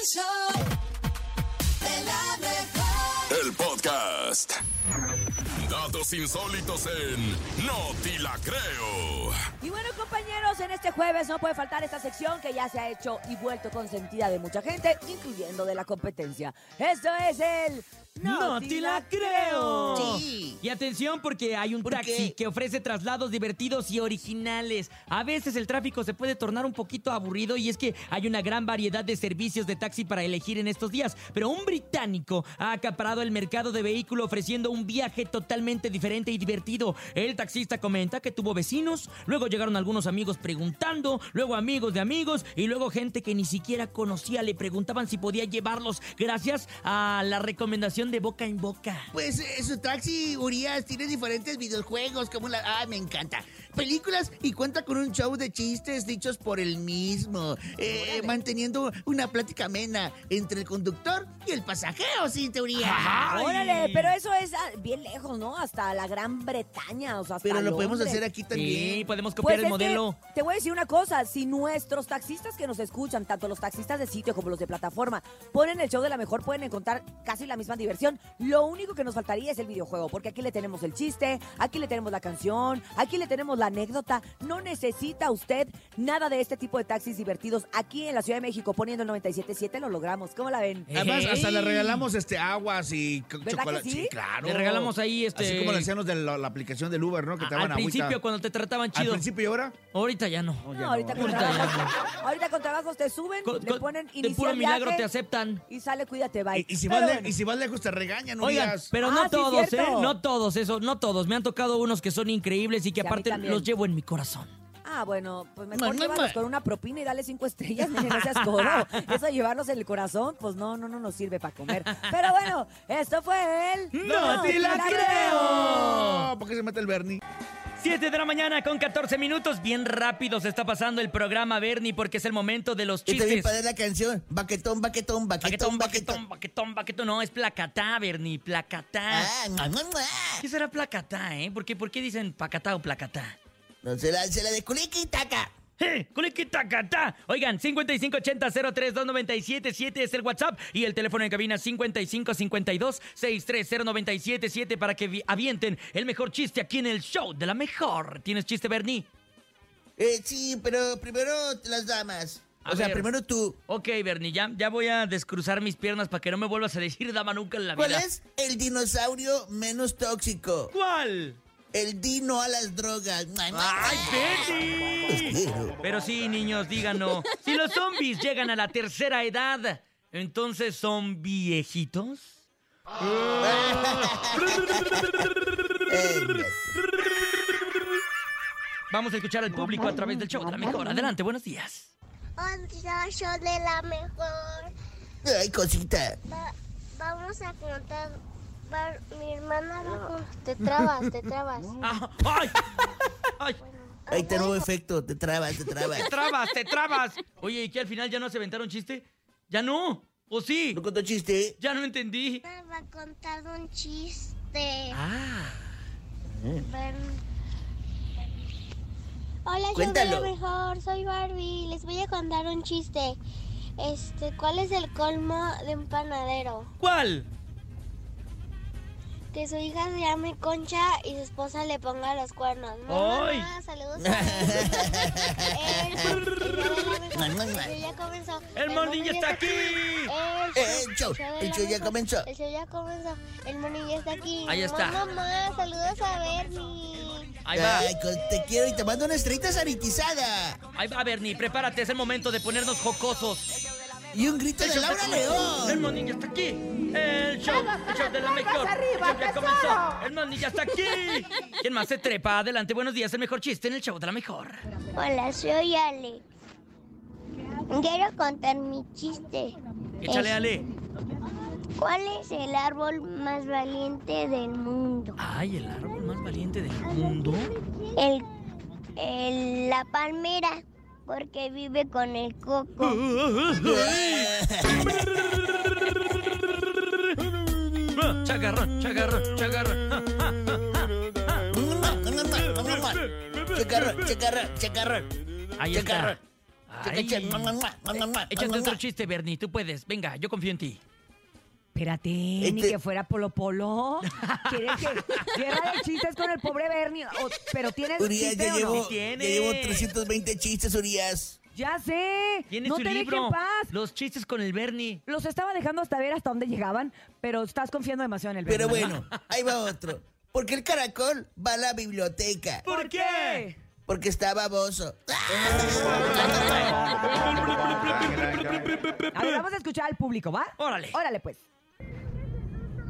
El show de la mejor. El podcast. Datos insólitos en No Ti La Creo. Y bueno, compañeros, en este jueves no puede faltar esta sección que ya se ha hecho y vuelto consentida de mucha gente, incluyendo de la competencia. Esto es el No te la creo. Sí. Y atención porque hay un ¿Por taxi qué? que ofrece traslados divertidos y originales. A veces el tráfico se puede tornar un poquito aburrido y es que hay una gran variedad de servicios de taxi para elegir en estos días. Pero un británico ha acaparado el mercado de vehículo ofreciendo un viaje totalmente diferente y divertido. El taxista comenta que tuvo vecinos, luego llegaron algunos amigos preguntando, luego amigos de amigos y luego gente que ni siquiera conocía le preguntaban si podía llevarlos gracias a la recomendación de boca en boca. Pues eh, su taxi, Urias, tiene diferentes videojuegos como la... Ah, me encanta. Películas y cuenta con un show de chistes dichos por el mismo, eh, manteniendo una plática amena entre el conductor y el pasajero, sí, teoría. Ay. Órale, pero eso es ah, bien lejos, ¿no? Hasta la Gran Bretaña, o sea, hasta Pero lo podemos hacer aquí también. Sí, podemos Pues copiar es el que modelo. te voy a decir una cosa, si nuestros taxistas que nos escuchan, tanto los taxistas de sitio como los de plataforma, ponen el show de la mejor, pueden encontrar casi la misma diversión. Lo único que nos faltaría es el videojuego, porque aquí le tenemos el chiste, aquí le tenemos la canción, aquí le tenemos la anécdota. No necesita usted nada de este tipo de taxis divertidos. Aquí en la Ciudad de México, poniendo el 97.7, lo logramos. ¿Cómo la ven? Además, hasta le regalamos este aguas y c- ¿Verdad chocolate. sí? claro. Le regalamos ahí, este- Así como le hacían los de la, la aplicación del Uber, ¿no? Que te Al principio, agüita. cuando te trataban Al chido. principio y ahora. Ahorita ya no. No, ya No, no. ahorita, con Ahorita ya trabajos, ahorita con trabajos te suben, Con- le ponen de puro milagro viaje te aceptan. y sale cuídate, bye. Y, y si Pero vas le- bueno. y si vas lejos te regañan, Oigan, Urias. pero Ah, no sí, todos, ¿eh? cierto. No todos, eso, no todos. Me han tocado unos que son increíbles y que Sí, a mí aparte también. los llevo en mi corazón. Ah, bueno, pues mejor mua, llévalos mua. con una propina y dale cinco estrellas, miren, no seas codo. Eso de llevarlos en el corazón, pues no, no, no nos sirve para comer. Pero bueno, esto fue el... ¡No te la creo! No, ¿por qué se mete el Bernie? 7 de la mañana con 14 minutos. Bien rápido se está pasando el programa, Bernie, porque es el momento de los Está bien chistes. padre la canción. Baquetón, baquetón, Baquetón, baquetón, baquetón, baquetón, baquetón. No, es placatá, Bernie, placatá. Ah, mua, mua, mua. ¿Qué será placatá, eh? ¿Por qué, por qué dicen pacatá o placatá? No se la, se la de culiqui taca. ¡Eh! ¡Culiquitacatá! Oigan, 5580-032977 es el WhatsApp y el teléfono en cabina 5552-630977 para que vi- avienten el mejor chiste aquí en el show de la mejor. ¿Tienes chiste, Bernie? Eh, sí, pero primero las damas. A o sea, ver. primero tú. Ok, Bernie, ya, ya voy a descruzar mis piernas para que no me vuelvas a decir dama nunca en la ¿Cuál vida. es el dinosaurio menos tóxico? ¿Cuál? El dino a las drogas. ¡Ay. Betty! Pero sí, niños, díganos. Si los zombies llegan a la tercera edad, ¿entonces son viejitos? Vamos a escuchar al público a través del show de la mejor. Adelante, buenos días. Hola, yo de la mejor. Ay, cosita. Va- vamos a contar. Mi hermana con. Te trabas, te trabas. Ah, ¡Ay! ¡Ay! Ahí está nuevo efecto. Te trabas, te trabas. ¡Te trabas, te trabas! Oye, ¿y que al final ya no se aventaron chiste? ¿Ya no? ¿O sí? ¿No contó chiste? Ya no entendí. Va a contar un chiste. Ah. Ven. Hola, yo Cuéntalo. la mejor. Soy Barbie. Les voy a contar un chiste. Este, ¿cuál es el colmo de un panadero? ¿Cuál? Que su hija se llame Concha y su esposa le ponga los cuernos. ¡Ay! Mamá, saludos a El- ya comenzó. ¡El morning ya está aquí! El Eh, show, el show ya comenzó. El show ya comenzó. El morning ya está aquí. Ahí está. Mamá, saludos a Bernie. Ahí va. Ay, te quiero y te mando una estrellita sanitizada. Ahí va, Bernie. Prepárate, es el momento de ponernos jocosos. Y un grito de Laura El León. morning ya está aquí. El show, el show de la mejor. El show ya comenzó. El ya está aquí. ¿Quién más se trepa? Adelante, buenos días. El mejor chiste en el show de la mejor. Hola, soy Ale. Quiero contar mi chiste. Échale, Es, Ale. ¿Cuál es el árbol más valiente del mundo? Ay, el árbol más valiente del mundo. El, el- la palmera, porque vive con el coco. Chagarrón, chagarrón, chagarrón. Ah, ah, Chacarrón, chacarrón, chacarrón. Ahí Chacarrón. está. Mua, mua, Échate otro chiste, Bernie. Tú puedes. Venga, yo confío en ti. Espérate, ni Este- que fuera Polo Polo. ¿Quieres que guerra de chistes con el pobre Bernie? O- pero tienes Urias, chiste ya o no? llevo, ya tiene? llevo 320 chistes, Urias. Ya sé. Tiene no su te deje libro. en paz. Los chistes con el Bernie. Los estaba dejando hasta ver hasta dónde llegaban, pero estás confiando demasiado en el Bernie. Pero bueno, ahí va otro. Porque el caracol va a la biblioteca. ¿Por qué? Porque está baboso. A ver, vamos a escuchar al público, ¿va? Órale. Órale, pues.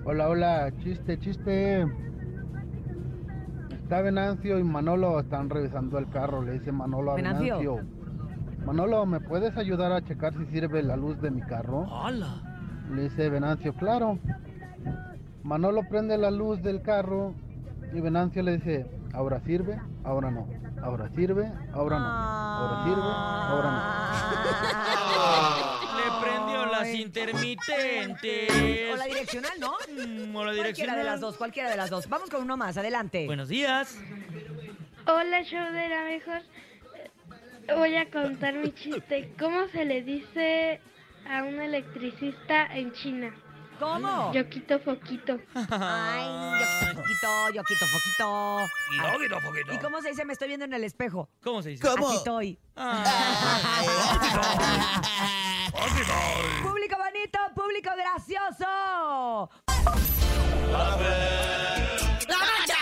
Hola, hola, chiste, chiste. Está Venancio y Manolo están revisando el carro. Le dice Manolo a Venancio. Venancio. Manolo, ¿me puedes ayudar a checar si sirve la luz de mi carro? ¡Hala! Le dice Venancio, claro. Manolo prende la luz del carro y Venancio le dice, ahora sirve, ahora no. Ahora sirve, ahora no. Ahora sirve, ahora no. Le prendió las intermitentes. O la direccional, ¿no? Mm, o la Cualquiera direccional. de las dos, cualquiera de las dos. Vamos con uno más, adelante. Buenos días. Hola, show de la mejor. Voy a contar mi chiste. ¿Cómo se le dice a un electricista en China? ¿Cómo? Yo quito foquito. Ay, yo quito foquito, yo quito foquito. Y poquito. ¿Y cómo se dice? Me estoy viendo en el espejo. ¿Cómo se dice? ¿Cómo? Aquí estoy. Público bonito, público gracioso. ¡La mancha! ¡La mancha!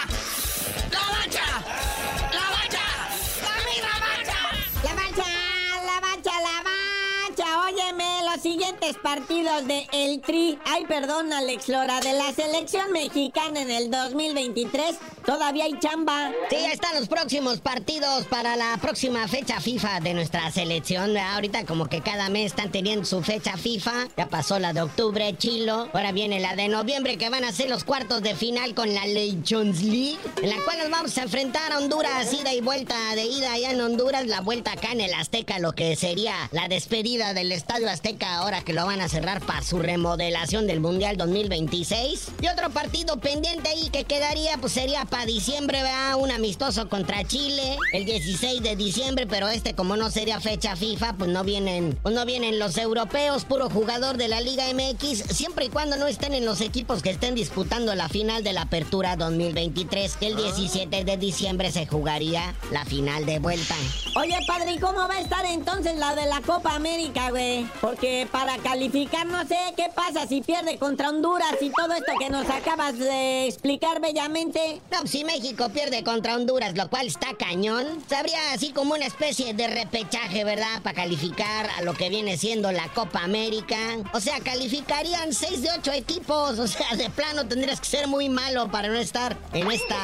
Partidos de El Tri, ay perdón, Alex Lora, de la selección mexicana en el 2023, todavía hay chamba. Sí, ya están los próximos partidos para la próxima fecha FIFA de nuestra selección. Ahorita como que cada mes están teniendo su fecha FIFA. Ya pasó la de octubre, Chilo. Ahora viene la de noviembre que van a ser los cuartos de final con la Nations League. En la cual nos vamos a enfrentar a Honduras, ida y vuelta de ida allá en Honduras. La vuelta acá en el Azteca, lo que sería la despedida del Estadio Azteca ahora que lo van a cerrar para su remodelación del Mundial 2026. Y otro partido pendiente ahí que quedaría pues sería para diciembre, ¿verdad? Un amistoso contra Chile el 16 de diciembre, pero este como no sería fecha FIFA, pues no vienen, pues no vienen los europeos, puro jugador de la Liga MX, siempre y cuando no estén en los equipos que estén disputando la final de la Apertura 2023, que el 17 de diciembre se jugaría la final de vuelta. Oye, padre, ¿y cómo va a estar entonces la de la Copa América, güey? Porque para calificar no sé qué pasa si pierde contra Honduras y todo esto que nos acabas de explicar bellamente. No, si México pierde contra Honduras, lo cual está cañón, sabría así como una especie de repechaje, ¿verdad? Para calificar a lo que viene siendo la Copa América. O sea, calificarían 6 de 8 equipos. O sea, de plano tendrías que ser muy malo para no estar en esta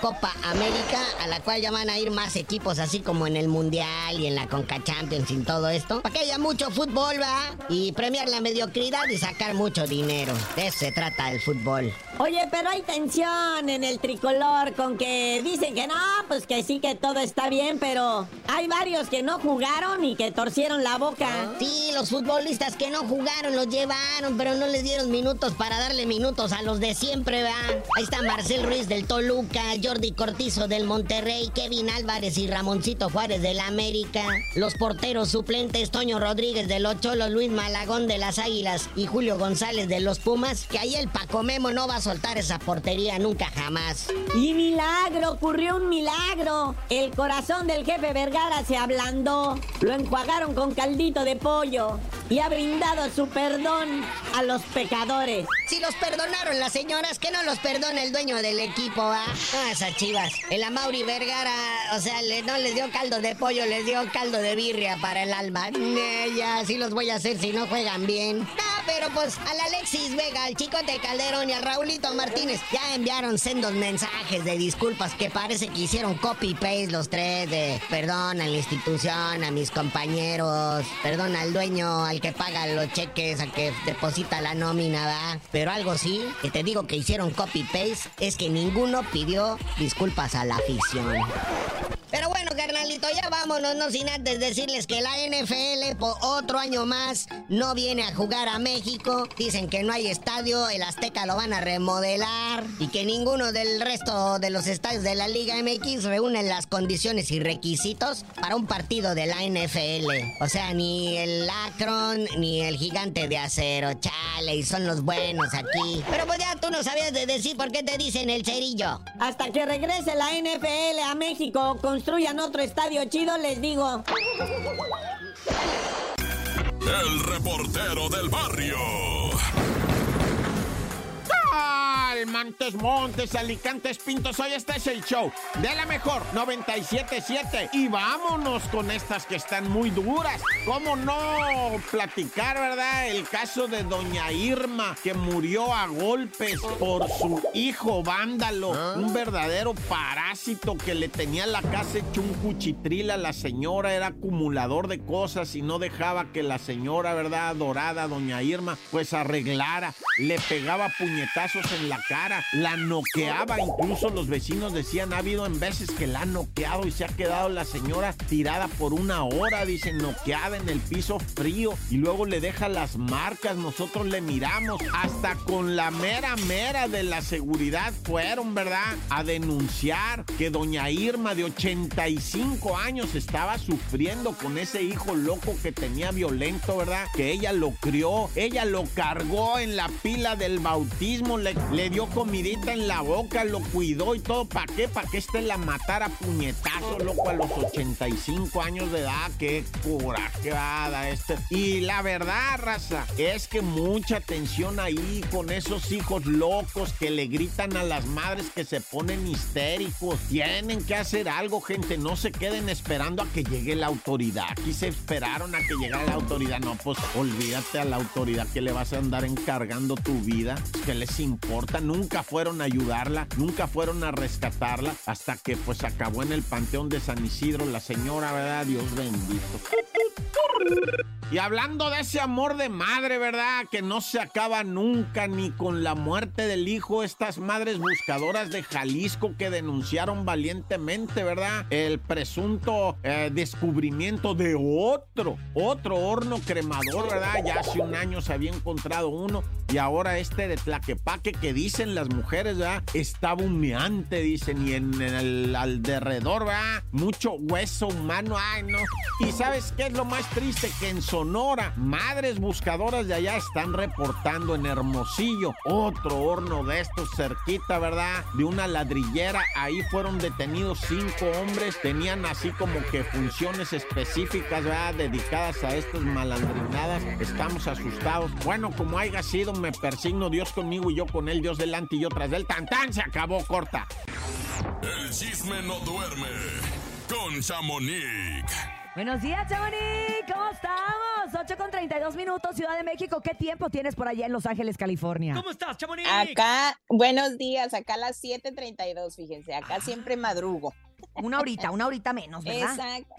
Copa América, a la cual ya van a ir más equipos, así como en el Mundial y en la Conca Champions y todo esto. Para que haya mucho fútbol, ¿va? Y premiar la mediocridad y sacar mucho dinero. De eso se trata el fútbol. Oye, pero hay tensión en el tricolor con que dicen que no, pues que sí que todo está bien, pero hay varios que no jugaron y que torcieron la boca. Sí, los futbolistas que no jugaron los llevaron, pero no les dieron minutos para darle minutos a los de siempre, ¿va? Ahí está Marcel Ruiz del Toluca, Jordi Cortizo del Monterrey, Kevin Álvarez y Ramoncito Juárez del América. Los porteros suplentes Toño Rodríguez de los Cholos, Luis Malagón de las Águilas y Julio González de los Pumas, que ahí el Paco Memo no va a soltar esa portería nunca jamás. Y milagro, ocurrió un milagro. El corazón del jefe Vergara se ablandó. Lo enjuagaron con caldito de pollo y ha brindado su perdón a los pecadores. Si los perdonaron las señoras, que no los perdone el dueño del equipo, ¿ah? No, esas chivas. El Amauri Vergara, o sea, le- no les dio caldo de pollo, les dio caldo de birria para el alma. Ne, ya, sí los voy a hacer si no juegan bien. No, pero pues al Alexis Vega, al Chicote Calderón y al Raulito Martínez ya enviaron sendos mensajes de disculpas que parece que hicieron copy-paste los tres de perdón a la institución, a mis compañeros, perdón al dueño, al que paga los cheques, al que deposita la nómina, ¿va? Pero algo sí, que te digo que hicieron copy-paste, es que ninguno pidió disculpas a la afición. Bueno, carnalito, ya vámonos, no sin antes decirles que la NFL por otro año más no viene a jugar a. México. Dicen que no hay estadio, el Azteca lo van a remodelar y que ninguno del resto de los estadios de la Liga MX reúnen las condiciones y requisitos para un partido de la NFL. O sea, ni el Akron ni el gigante de acero, chale, y son los buenos aquí. Pero pues ya tú no sabías de decir por qué te dicen el cerillo. Hasta que regrese la NFL a México, construyan otro estadio chido, les digo. El reportero del barrio. Montes, Montes, Alicantes, Pintos. Hoy este es el show de la mejor 977. Y vámonos con estas que están muy duras. ¿Cómo no platicar, verdad? El caso de Doña Irma, que murió a golpes por su hijo vándalo. Un verdadero parásito que le tenía la casa hecho un cuchitril a la señora. Era acumulador de cosas y no dejaba que la señora, ¿verdad? Adorada, Doña Irma, pues arreglara. Le pegaba puñetazos en la cara, la noqueaba, incluso los vecinos decían, ha habido en veces que la ha noqueado y se ha quedado la señora tirada por una hora, dicen, noqueada en el piso frío y luego le deja las marcas, nosotros le miramos, hasta con la mera mera de la seguridad fueron, ¿verdad? A denunciar que doña Irma de 85 años estaba sufriendo con ese hijo loco que tenía violento, ¿verdad? Que ella lo crió, ella lo cargó en la pila del bautismo, le, le dio comidita en la boca, lo cuidó y todo. ¿Para qué? ¿Para que este la matara puñetazo, loco, a los 85 años de edad? Qué corajeada este. Y la verdad, raza, es que mucha atención ahí con esos hijos locos que le gritan a las madres que se ponen histéricos. Tienen que hacer algo, gente. No se queden esperando a que llegue la autoridad. Aquí se esperaron a que llegara la autoridad. No, pues olvídate a la autoridad que le vas a andar encargando tu vida. ¿Qué les importa? Nunca fueron a ayudarla, nunca fueron a rescatarla, hasta que pues acabó en el Panteón de San Isidro la señora, ¿verdad? Dios bendito. Y hablando de ese amor de madre, ¿verdad? Que no se acaba nunca ni con la muerte del hijo, estas madres buscadoras de Jalisco que denunciaron valientemente, ¿verdad? El presunto eh, descubrimiento de otro, otro horno cremador, ¿verdad? Ya hace un año se había encontrado uno y ahora este de Tlaquepaque que dicen las mujeres, ¿verdad? Estaba humeante, dicen, y en, el alrededor, ¿verdad? Mucho hueso humano, ay, no. ¿Y sabes qué es lo más triste? Que en Sonora, madres buscadoras de allá están reportando en Hermosillo otro horno de estos cerquita, ¿verdad? De una ladrillera. Ahí fueron detenidos cinco hombres. Tenían así como que funciones específicas, ¿verdad? Dedicadas a estas malandrinadas. Estamos asustados. Bueno, como haya sido, me persigno Dios conmigo y yo con él, Dios delante y yo tras del tan tan se acabó corta. El chisme no duerme con Chamonix. Buenos días, Chamonix. ¿Cómo estamos? 8 con 32 minutos, Ciudad de México. ¿Qué tiempo tienes por allá en Los Ángeles, California? ¿Cómo estás, Chamonix? Acá, buenos días, acá a las 7:32, fíjense, acá siempre madrugo. Una horita, una horita menos, ¿verdad? Exacto,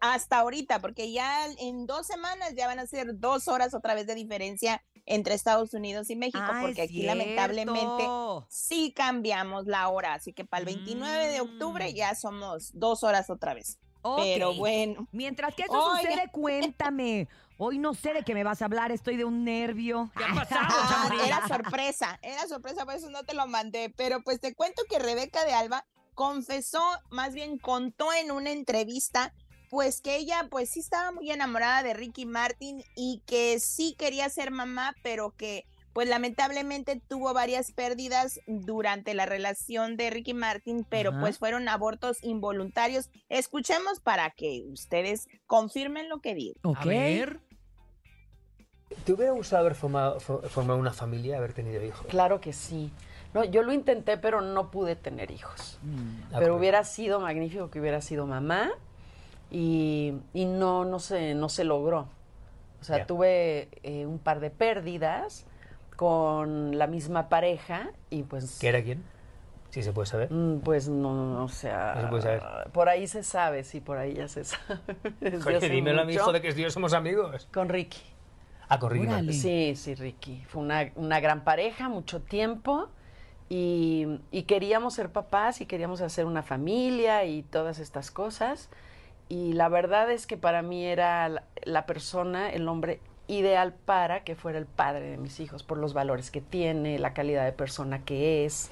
hasta ahorita, porque ya en dos semanas ya van a ser dos horas otra vez de diferencia entre Estados Unidos y México, Ah, porque aquí lamentablemente sí cambiamos la hora, así que para el 29 de octubre ya somos dos horas otra vez. Pero bueno. Mientras que eso Oiga. sucede, cuéntame. Hoy no sé de qué me vas a hablar, estoy de un nervio. ¿Qué ha pasado, Ah, era sorpresa, era sorpresa, por eso no te lo mandé. Pero pues te cuento que Rebeca de Alba confesó, más bien contó en una entrevista, pues que ella pues sí estaba muy enamorada de Ricky Martin y que sí quería ser mamá, pero que pues lamentablemente tuvo varias pérdidas durante la relación de Ricky Martin, pero Ajá. pues fueron abortos involuntarios. Escuchemos para que ustedes confirmen lo que digo. Ok. A ver. ¿Te hubiera gustado haber formado, fo- formado una familia, haber tenido hijos? Claro que sí. No, yo lo intenté, pero no pude tener hijos. Ah, Pero hubiera sido magnífico que hubiera sido mamá y, y no, no se, no se logró. O sea, Ya. tuve eh, un par de pérdidas con la misma pareja y pues... ¿Qué era quién? Sí, se puede saber. Mm, Pues no, no, o sea... No se puede saber. Por ahí se sabe, sí, por ahí ya se sabe. Oye, dímelo a mi hijo de que Dios somos amigos. Con Ricky. Ah, con Ricky. Sí, sí, Ricky. Fue una, una gran pareja, mucho tiempo. Y, y queríamos ser papás y queríamos hacer una familia y todas estas cosas. Y la verdad es que para mí era la, la persona, el hombre ideal para que fuera el padre de mis hijos, por los valores que tiene, la calidad de persona que es.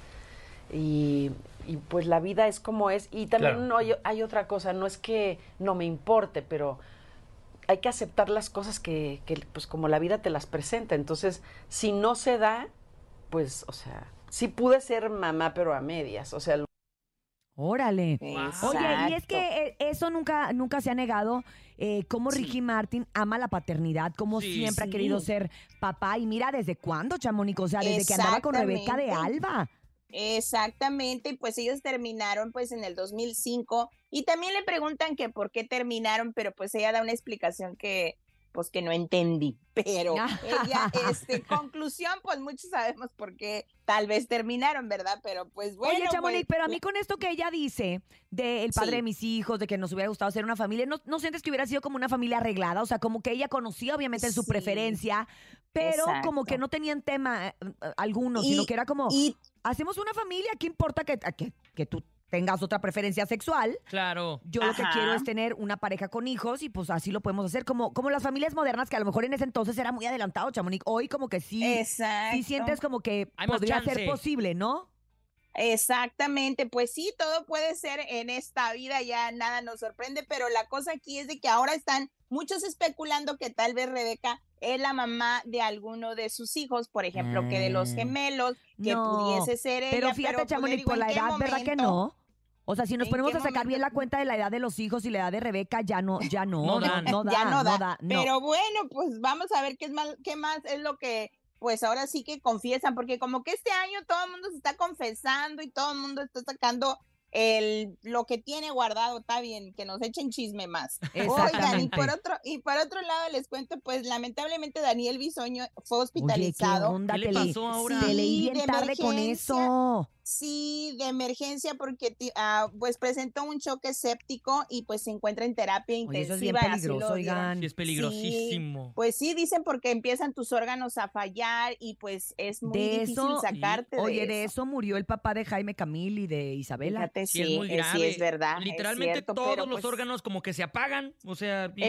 Y, y, pues la vida es como es. Y también Claro. no hay, hay otra cosa, no es que no me importe, pero hay que aceptar las cosas que, que, pues como la vida te las presenta. Entonces, si no se da, pues, o sea, sí pude ser mamá, pero a medias. O sea, Órale. Oye, y es que eh, eso nunca, nunca se ha negado. Eh, cómo Ricky Martin ama la paternidad, cómo Sí. siempre Sí. ha querido ser papá. Y mira, ¿desde cuándo, Chamónico? O sea, desde que andaba con Rebeca de. Alba. Exactamente, y pues ellos terminaron pues en el 2005 y también le preguntan que por qué terminaron, pero pues ella da una explicación que pues que no entendí, pero ella, este, conclusión, pues muchos sabemos por qué tal vez terminaron, ¿verdad? Pero pues bueno. Oye, Chamonix, pues, pero a mí con esto que ella dice de el padre Sí. de mis hijos, de que nos hubiera gustado ser una familia, ¿no, ¿no sientes que hubiera sido como una familia arreglada? O sea, como que ella conocía obviamente su Sí. preferencia, pero como que no tenían tema eh, eh, alguno, sino que era como, y- hacemos una familia, ¿qué importa que, que, que tú tengas otra preferencia sexual? Claro. Yo lo que quiero es tener una pareja con hijos y pues así lo podemos hacer, como, como las familias modernas que a lo mejor en ese entonces era muy adelantado, Chamonix. Hoy como que sí, sí Exacto. sientes como que Hay podría ser posible, ¿no? Exactamente, pues sí, todo puede ser en esta vida, ya nada nos sorprende, pero la cosa aquí es de que ahora están muchos especulando que tal vez Rebeca es la mamá de alguno de sus hijos, por ejemplo, que de los Mm. gemelos, que No, pudiese ser ella. Pero fíjate, pues, le Chamonix, digo, por ¿en la edad, ¿verdad que no? O sea, si nos ¿En ponemos a sacar bien la cuenta de la edad de los hijos y la edad de Rebeca, ya no, ya no, No dan. no da, ya no da. da, no. Pero bueno, pues vamos a ver qué es mal, qué más es lo que pues ahora sí que confiesan, porque como que este año todo el mundo se está confesando y todo el mundo está sacando el lo que tiene guardado, está bien, que nos echen chisme más. Oigan, y por otro, y por otro lado les cuento, pues lamentablemente Daniel Bisoño fue Oye, hospitalizado. ¿qué onda? ¿Qué le pasó ahora? Sí, bien de tarde con eso. Sí, de emergencia porque ti- ah, pues presentó un choque séptico y pues se encuentra en terapia Oye, intensiva. eso es bien peligroso, oigan. Sí, es peligrosísimo. Pues sí, dicen porque empiezan tus órganos a fallar y pues es muy De difícil eso, sacarte de oye, eso. de eso murió el papá de Jaime Camil y de Isabela. Fíjate, Sí, es muy eh, grave. sí, es verdad. es Literalmente cierto, todos los pues, órganos como que se apagan, o sea, y,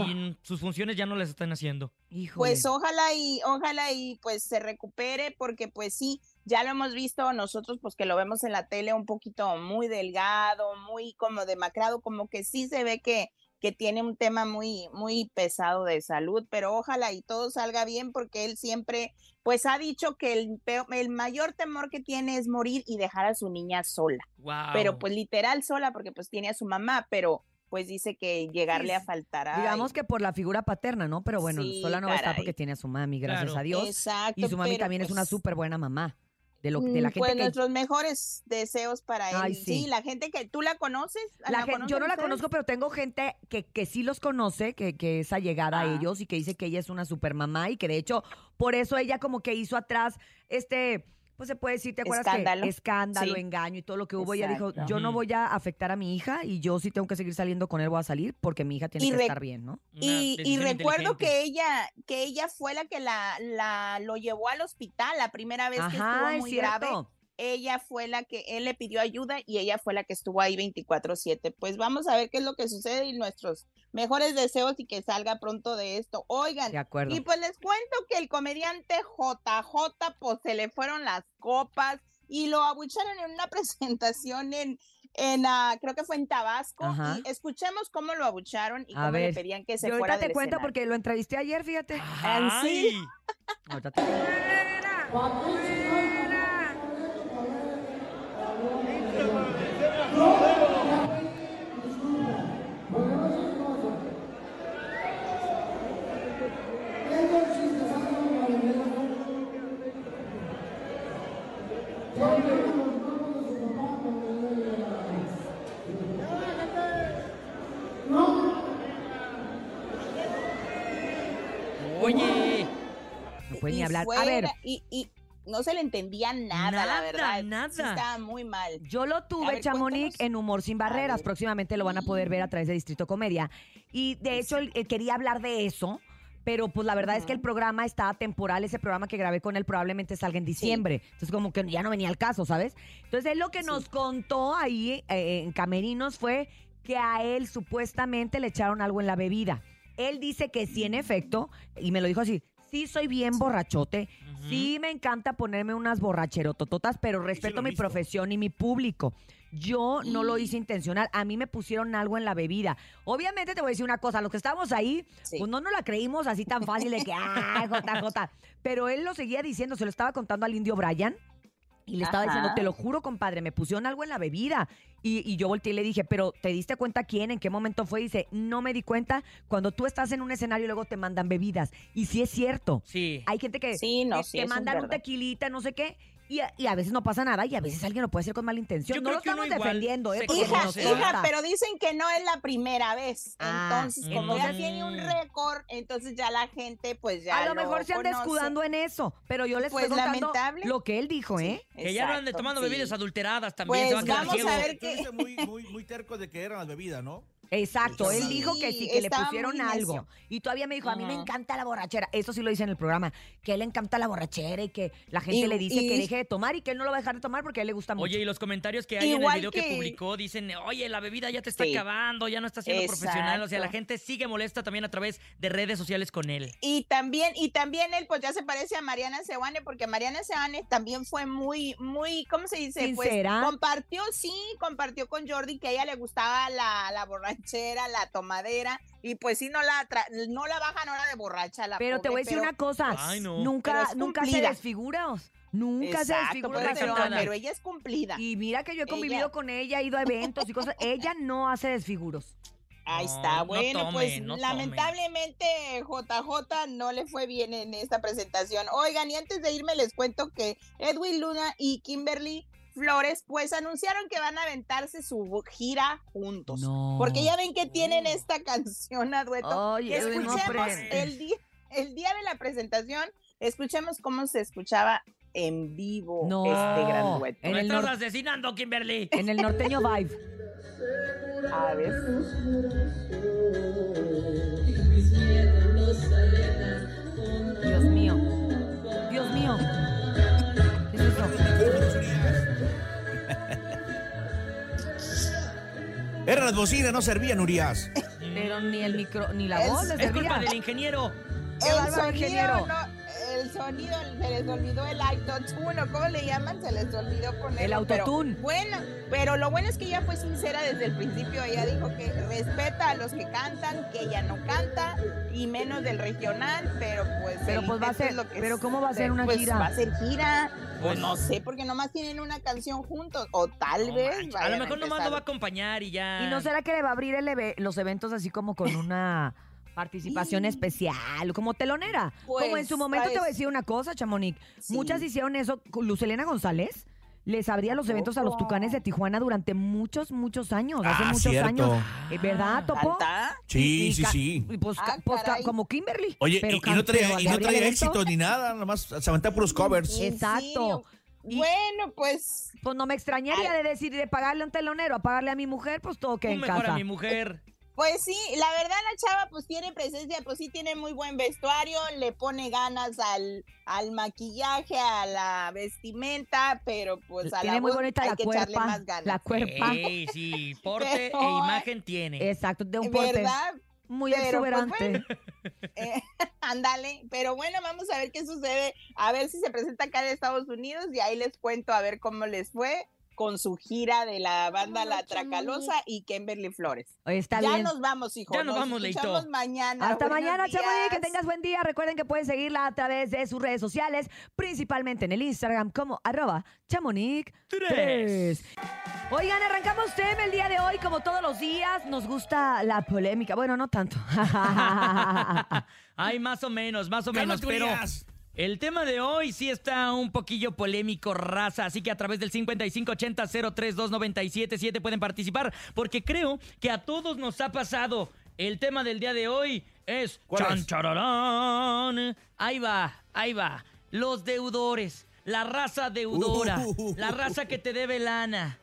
y- sus funciones ya no las están haciendo. Híjole. Pues ojalá y ojalá y pues se recupere porque pues sí, ya lo hemos visto nosotros pues que lo vemos en la tele un poquito muy delgado, muy como demacrado, como que sí se ve que que tiene un tema muy muy pesado de salud, pero ojalá y todo salga bien porque él siempre pues ha dicho que el peo- el mayor temor que tiene es morir y dejar a su niña sola. Wow. Pero pues literal sola porque pues tiene a su mamá, pero pues dice que llegarle a faltar ay, Digamos que por la figura paterna, ¿no? Pero bueno, Sí, sola no va a estar porque tiene a su mami, gracias Claro. a Dios. Exacto, y su mami también es una pues, súper buena mamá. De, lo, de la Mm, gente pues que... nuestros mejores deseos para él. Ay, sí. sí. la gente que tú la conoces. La yo no la ustedes? conozco, pero tengo gente que, que sí los conoce, que, que es allegada a ellos y que dice que ella es una super mamá y que de hecho por eso ella como que hizo atrás este, pues se puede decir, ¿te acuerdas Escándalo. que escándalo, Sí. engaño y todo lo que hubo? Ella dijo, yo no voy a afectar a mi hija y yo sí tengo que seguir saliendo con él, voy a salir porque mi hija tiene Y que estar bien, ¿no? Y, y recuerdo que ella, que ella fue la que la, la lo llevó al hospital la primera vez que Ajá, estuvo es muy grave. Ella fue la que él le pidió ayuda y ella fue la que estuvo ahí 24/7. Pues vamos a ver qué es lo que sucede y nuestros mejores deseos y que salga pronto de esto. Oigan, De acuerdo. Y pues les cuento que el comediante JJ, pues se le fueron las copas y lo abucharon en una presentación en, en ah, creo que fue en Tabasco. Ajá. Y escuchemos cómo lo abucharon y A cómo le pedían que se Yo fuera ahorita te cuento escenario. porque lo entrevisté ayer, fíjate. ¿En sí? Ahorita te Oye, No puede ni hablar. A ver, Y, y no se le entendía nada, Nada, la verdad. nada. Sí estaba muy mal. Yo lo tuve, ver, Chamonix, cuéntanos. en Humor Sin Barreras. Próximamente lo van a poder ver a través de Distrito Comedia. Y de hecho, él, él quería hablar de eso, pero pues la verdad es que el programa está temporal. Ese programa que grabé con él probablemente salga en diciembre. Entonces, como que ya no venía al caso, ¿sabes? Entonces, él lo que nos contó ahí eh, en Camerinos fue que a él supuestamente le echaron algo en la bebida. Él dice que sí, en efecto, y me lo dijo así, sí soy bien borrachote, sí me encanta ponerme unas borracherotototas, pero respeto mi profesión y mi público. Yo no lo hice intencional, a mí me pusieron algo en la bebida. Obviamente te voy a decir una cosa, los que estábamos ahí, pues no nos la creímos así tan fácil de que, ah, JJ. Pero él lo seguía diciendo, se lo estaba contando al indio Brian. Y le estaba diciendo, te lo juro, compadre, me pusieron algo en la bebida. Y, y yo volteé y le dije, pero ¿te diste cuenta quién? ¿En qué momento fue? Y dice, no me di cuenta. Cuando tú estás en un escenario luego te mandan bebidas. Y sí es cierto. Sí. Hay gente que, Sí, no, que sí, mandan un tequilita, no sé qué. Y a, y a veces no pasa nada y a veces alguien lo puede hacer con mala intención. Yo no lo que estamos defendiendo, ¿eh? Hija, hija, pero dicen que no es la primera vez. Ah, entonces, como ya entonces- tiene un récord, entonces ya la gente, pues ya. a lo mejor se anda conoce. escudando en eso, pero yo les Pues, estoy contando lamentable. lo que él dijo, ¿eh? Que ya no anden tomando sí. bebidas adulteradas también. Pues se va a quedar vamos a ver dices muy, muy, muy terco de que eran las bebidas, ¿no? Exacto, él dijo que sí, que le estaba pusieron muy algo. Y todavía me dijo, a mí me Ajá. encanta la borrachera. Eso sí lo dice en el programa, que a él le encanta la borrachera y que la gente Y- le dice que deje de tomar y que él no lo va a dejar de tomar porque a él le gusta mucho. Oye, y los comentarios que hay en el Igual video que... que- publicó dicen, oye, la bebida ya te está Sí. acabando, ya no está siendo profesional. O sea, la Exacto. gente sigue molesta también a través de redes sociales con él. Y también, y también él, pues ya se parece a Mariana Sewane, porque Mariana Sewane también fue muy, muy, ¿cómo se dice? Sincera. Pues compartió, sí, compartió con Jordi que a ella le gustaba la, la borrachera, la tomadera, y pues sí, no la, tra- no la bajan ahora de borracha la pero te voy a decir pero- una cosa, Ay, no. Pero nunca, nunca se desfigura. Nunca se Exacto, desfigura la eso, pero, persona. pero ella es cumplida. Y mira que yo he convivido Ella- con ella, he ido a eventos y cosas. Ella no hace desfiguros. Ahí No, está, no bueno, tome, pues no lamentablemente JJ no le fue bien en esta presentación. Oigan, y antes de irme les cuento que Edwin Luna y Kimberly Flores pues anunciaron que van a aventarse su gira juntos. No. Porque ya ven que tienen esta canción a dueto. Que escuchemos el día, el día de la presentación, escuchemos cómo se escuchaba en vivo No. este gran dueto. En ¡No el, estás asesinando, Kimberly! en el norteño vibe. A ver. Eran las bocinas, no servían, Urias. Pero ni el micro, ni la Es- voz les Es culpa del ingeniero. ¡Qué el sonido, ingeniero! no, el sonido, se les olvidó el autotune, ¿o ¿cómo le llaman? Se les olvidó ponerlo. El autotune. bueno, pero lo bueno es que ella fue sincera desde el principio. Ella dijo que respeta a los que cantan, que ella no canta, y menos del regional, pero pues. Pero pues va a ser- lo que pero ¿cómo va a se- ser una pues gira? Va a ser gira. Pues Pues- no sé, porque nomás tienen una canción juntos, o tal No vez. a lo mejor nomás lo va a acompañar y ya. ¿Y no será que le va a abrir el eve- los eventos así como con una participación especial, como telonera? como en Pues, su momento te voy a pues, decir una cosa, Chamonix. sí. Muchas hicieron eso. con Lucelena González les abría los eventos a los Tucanes de Tijuana durante muchos, muchos años. hace Ah, muchos cierto. años. Eh, ¿Verdad, Topo? ¿Canta? Sí, Y- sí, sí. y pues, Ah, pues, como Kimberly. Oye, Pero y, no traía, y no éxito ni nada, nomás se aventaba puros covers. ¿En Exacto. Y- Bueno, pues Pues no me extrañaría de decir de pagarle a un telonero a pagarle a mi mujer, pues todo queda Un en mejor casa. a mi mujer. Pues sí, la verdad la chava pues tiene presencia, pues sí tiene muy buen vestuario, le pone ganas al, al maquillaje, a la vestimenta, pero pues a Tiene la muy voz bonita hay la que echarle más ganas. La cuerpa. Ey, sí, porte Pero- e imagen tiene. Exacto, de un porte ¿Verdad? muy Pero, pues, exuberante. Eh, ándale, pero bueno, vamos a ver qué sucede, a ver si se presenta acá en Estados Unidos y ahí les cuento a ver cómo les fue con su gira de la banda La Tracalosa y Kimberly Flores. Está ya bien. nos vamos, hijo. Ya nos vamos, Leito. mañana. Hasta Buenos mañana, Chamonix. Que tengas buen día. Recuerden que pueden seguirla a través de sus redes sociales, principalmente en el Instagram como arroba chamonix Tres. Oigan, arrancamos tema el día de hoy como todos los días. Nos gusta la polémica. Bueno, no tanto. Ay, más o menos, más o menos, pero. El tema de hoy sí está un poquillo polémico, raza, así que a través del 5580-032977 pueden participar, porque creo que a todos nos ha pasado. El tema del día de hoy es... ¿Cuál chan, es? chararán. Ahí va, ahí va. Los deudores, la raza deudora, Uh. la raza que te debe lana.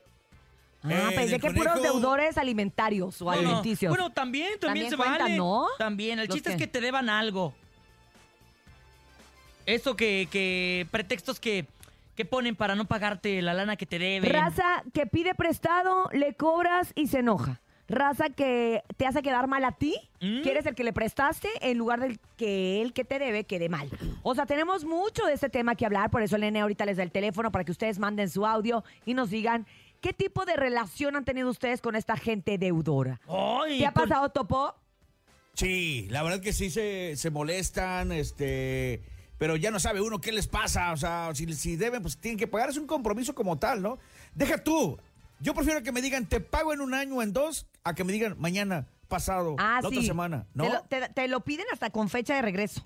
Ah, Eh, pensé que puros conejo. deudores alimentarios o No, no. alimenticios. Bueno, también, también, También se cuentan, vale. ¿no? También. El ¿Los chiste es qué? que te deban algo. Eso que, que pretextos que, que ponen para no pagarte la lana que te deben. Raza que pide prestado, le cobras y se enoja. Raza que te hace quedar mal a ti, ¿Mm? que eres el que le prestaste en lugar del que él que te debe quede mal. O sea, tenemos mucho de este tema que hablar, por eso el nene ahorita les da el teléfono para que ustedes manden su audio y nos digan qué tipo de relación han tenido ustedes con esta gente deudora. Ay, ¿Te ha por- pasado, Topo? Sí, la verdad que sí se, se molestan, este, pero ya no sabe uno qué les pasa, o sea, si, si deben, pues tienen que pagar, es un compromiso como tal, ¿no? Deja tú, yo prefiero que me digan, te pago en un año o en dos, a que me digan mañana, pasado, Ah, la sí. otra semana, ¿no? Te lo, te- te lo piden hasta con fecha de regreso.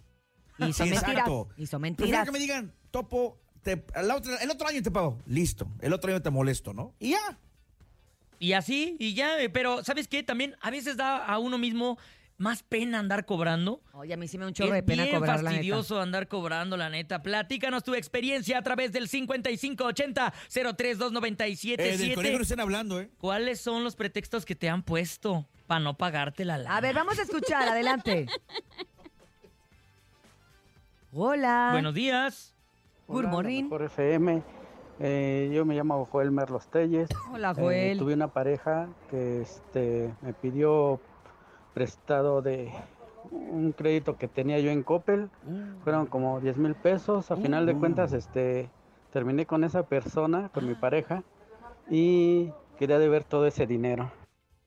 Y son Sí, mentiras. exacto. Y son Prefiero mentiras. que me digan, topo, te- la otra- el otro año te pago, listo, el otro año te molesto, ¿no? Y ya. Y así, y ya, eh, pero ¿sabes qué? También a veces da a uno mismo más pena andar cobrando. Oye, a mí sí me da un chorro es de pena bien cobrar, la neta. fastidioso andar cobrando, la neta. Platícanos tu experiencia a través del 5580-032977. Eh, del conejo no estén hablando, ¿eh? ¿Cuáles son los pretextos que te han puesto para no pagarte la lana? A ver, vamos a escuchar, adelante. Hola. Buenos días. Hola, morning. Mejor FM. Eh, yo me llamo Joel Merlos Telles. Hola, Eh, Joel. tuve una pareja que este, me pidió prestado de un crédito que tenía yo en Coppel. Fueron como 10 mil pesos. A final de cuentas, este, terminé con esa persona, con mi pareja, y quería deber todo ese dinero.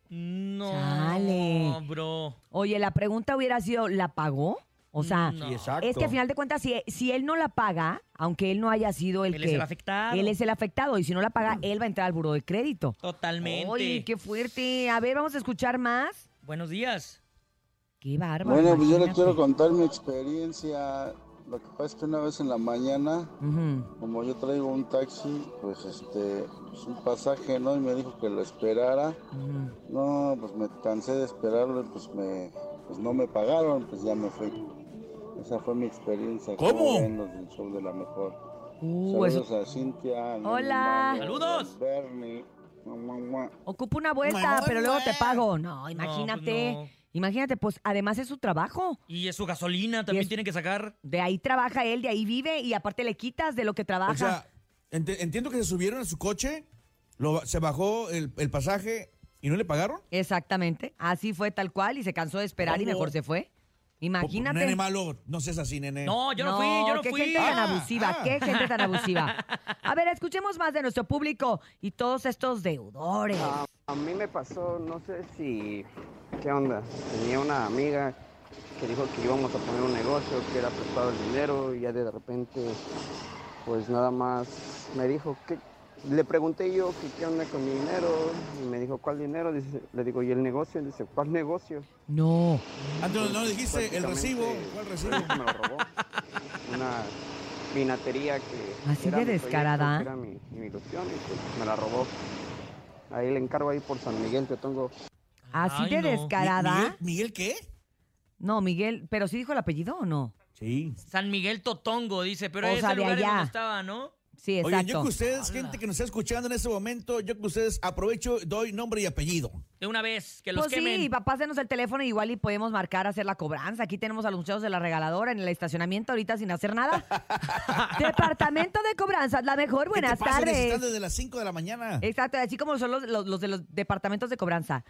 No, Chale. bro. Oye, la pregunta hubiera sido, ¿la pagó? O sea, No. Sí, exacto. es que al final de cuentas, si, si él no la paga, aunque él no haya sido el Él que... es el afectado. Él es el afectado y si no la paga, él va a entrar al buro de crédito. Totalmente. Oye, qué fuerte. A ver, vamos a escuchar más. Buenos días. Qué bárbaro. Bueno, pues yo le quiero contar mi experiencia. Lo que pasa es que una vez en la mañana, como yo traigo un taxi, pues este, pues un pasaje, ¿no? Y me dijo que lo esperara. No, pues me cansé de esperarlo, y pues me, pues no me pagaron, pues ya me fui. Esa fue mi experiencia. ¿Cómo? ven los del show de la mejor. Uh, Saludos a Cintia. Hola. Saludos. Bernie. Ocupa una vuelta, pero luego te pago. No, imagínate. pues no. Imagínate, pues además es su trabajo. Y es su gasolina, también es- tiene que sacar. De ahí trabaja él, de ahí vive y aparte le quitas de lo que trabaja. O sea, ent- entiendo que se subieron a su coche, lo- se bajó el, el pasaje y no le pagaron. Exactamente. Así fue tal cual y se cansó de esperar y mejor se fue. Imagínate. Nene malo, no seas así, nene. No, yo no, fui, yo no qué fui. gente tan Ah, abusiva, ah. qué gente tan abusiva. A ver, escuchemos más de nuestro público y todos estos deudores. A mí me pasó, no sé si, ¿qué onda? Tenía una amiga que dijo que íbamos a poner un negocio, que era prestado el dinero y ya de repente, pues nada más me dijo que, le pregunté yo que qué onda con mi dinero y me dijo, ¿cuál dinero? Dice, le digo, ¿y el negocio? Dice, ¿cuál negocio? No. Antes no, dijiste el recibo. ¿Cuál recibo? Me lo robó. Una vinatería que Así era de mi proyecto, descarada. que era mi, mi ilusión y pues me la robó. Ahí le encargo ahí por San Miguel, te tengo Así Ay, de no. descarada. ¿Miguel, ¿Miguel qué? No, Miguel, pero sí dijo el apellido o no? Sí. San Miguel Totongo, dice, pero O ese sea, lugar es allá. donde estaba, ¿no? Sí, Oigan, exacto. yo que ustedes, gente que nos está escuchando en este momento, yo que ustedes aprovecho, doy nombre y apellido. De una vez, que los Pues quemen. sí, papá, denos el teléfono igual y podemos marcar, hacer la cobranza. Aquí tenemos a los muchachos de la regaladora en el estacionamiento ahorita sin hacer nada. Departamento de cobranzas, la mejor. Buenas ¿Qué te pasa? tardes. Están desde las 5 de la mañana. Exacto, así como son los, los- los de los departamentos de cobranza.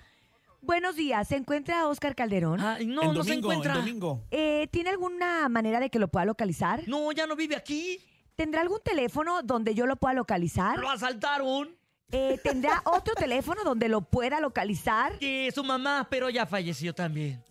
Buenos días, ¿se encuentra Oscar Calderón? Ah, no, en no se domingo, encuentra. en domingo. Eh, ¿Tiene alguna manera de que lo pueda localizar? No, ya no vive aquí. ¿Tendrá algún teléfono donde yo lo pueda localizar? Lo asaltaron. Eh, ¿Tendrá otro teléfono donde lo pueda localizar? Que su mamá, pero ya falleció también.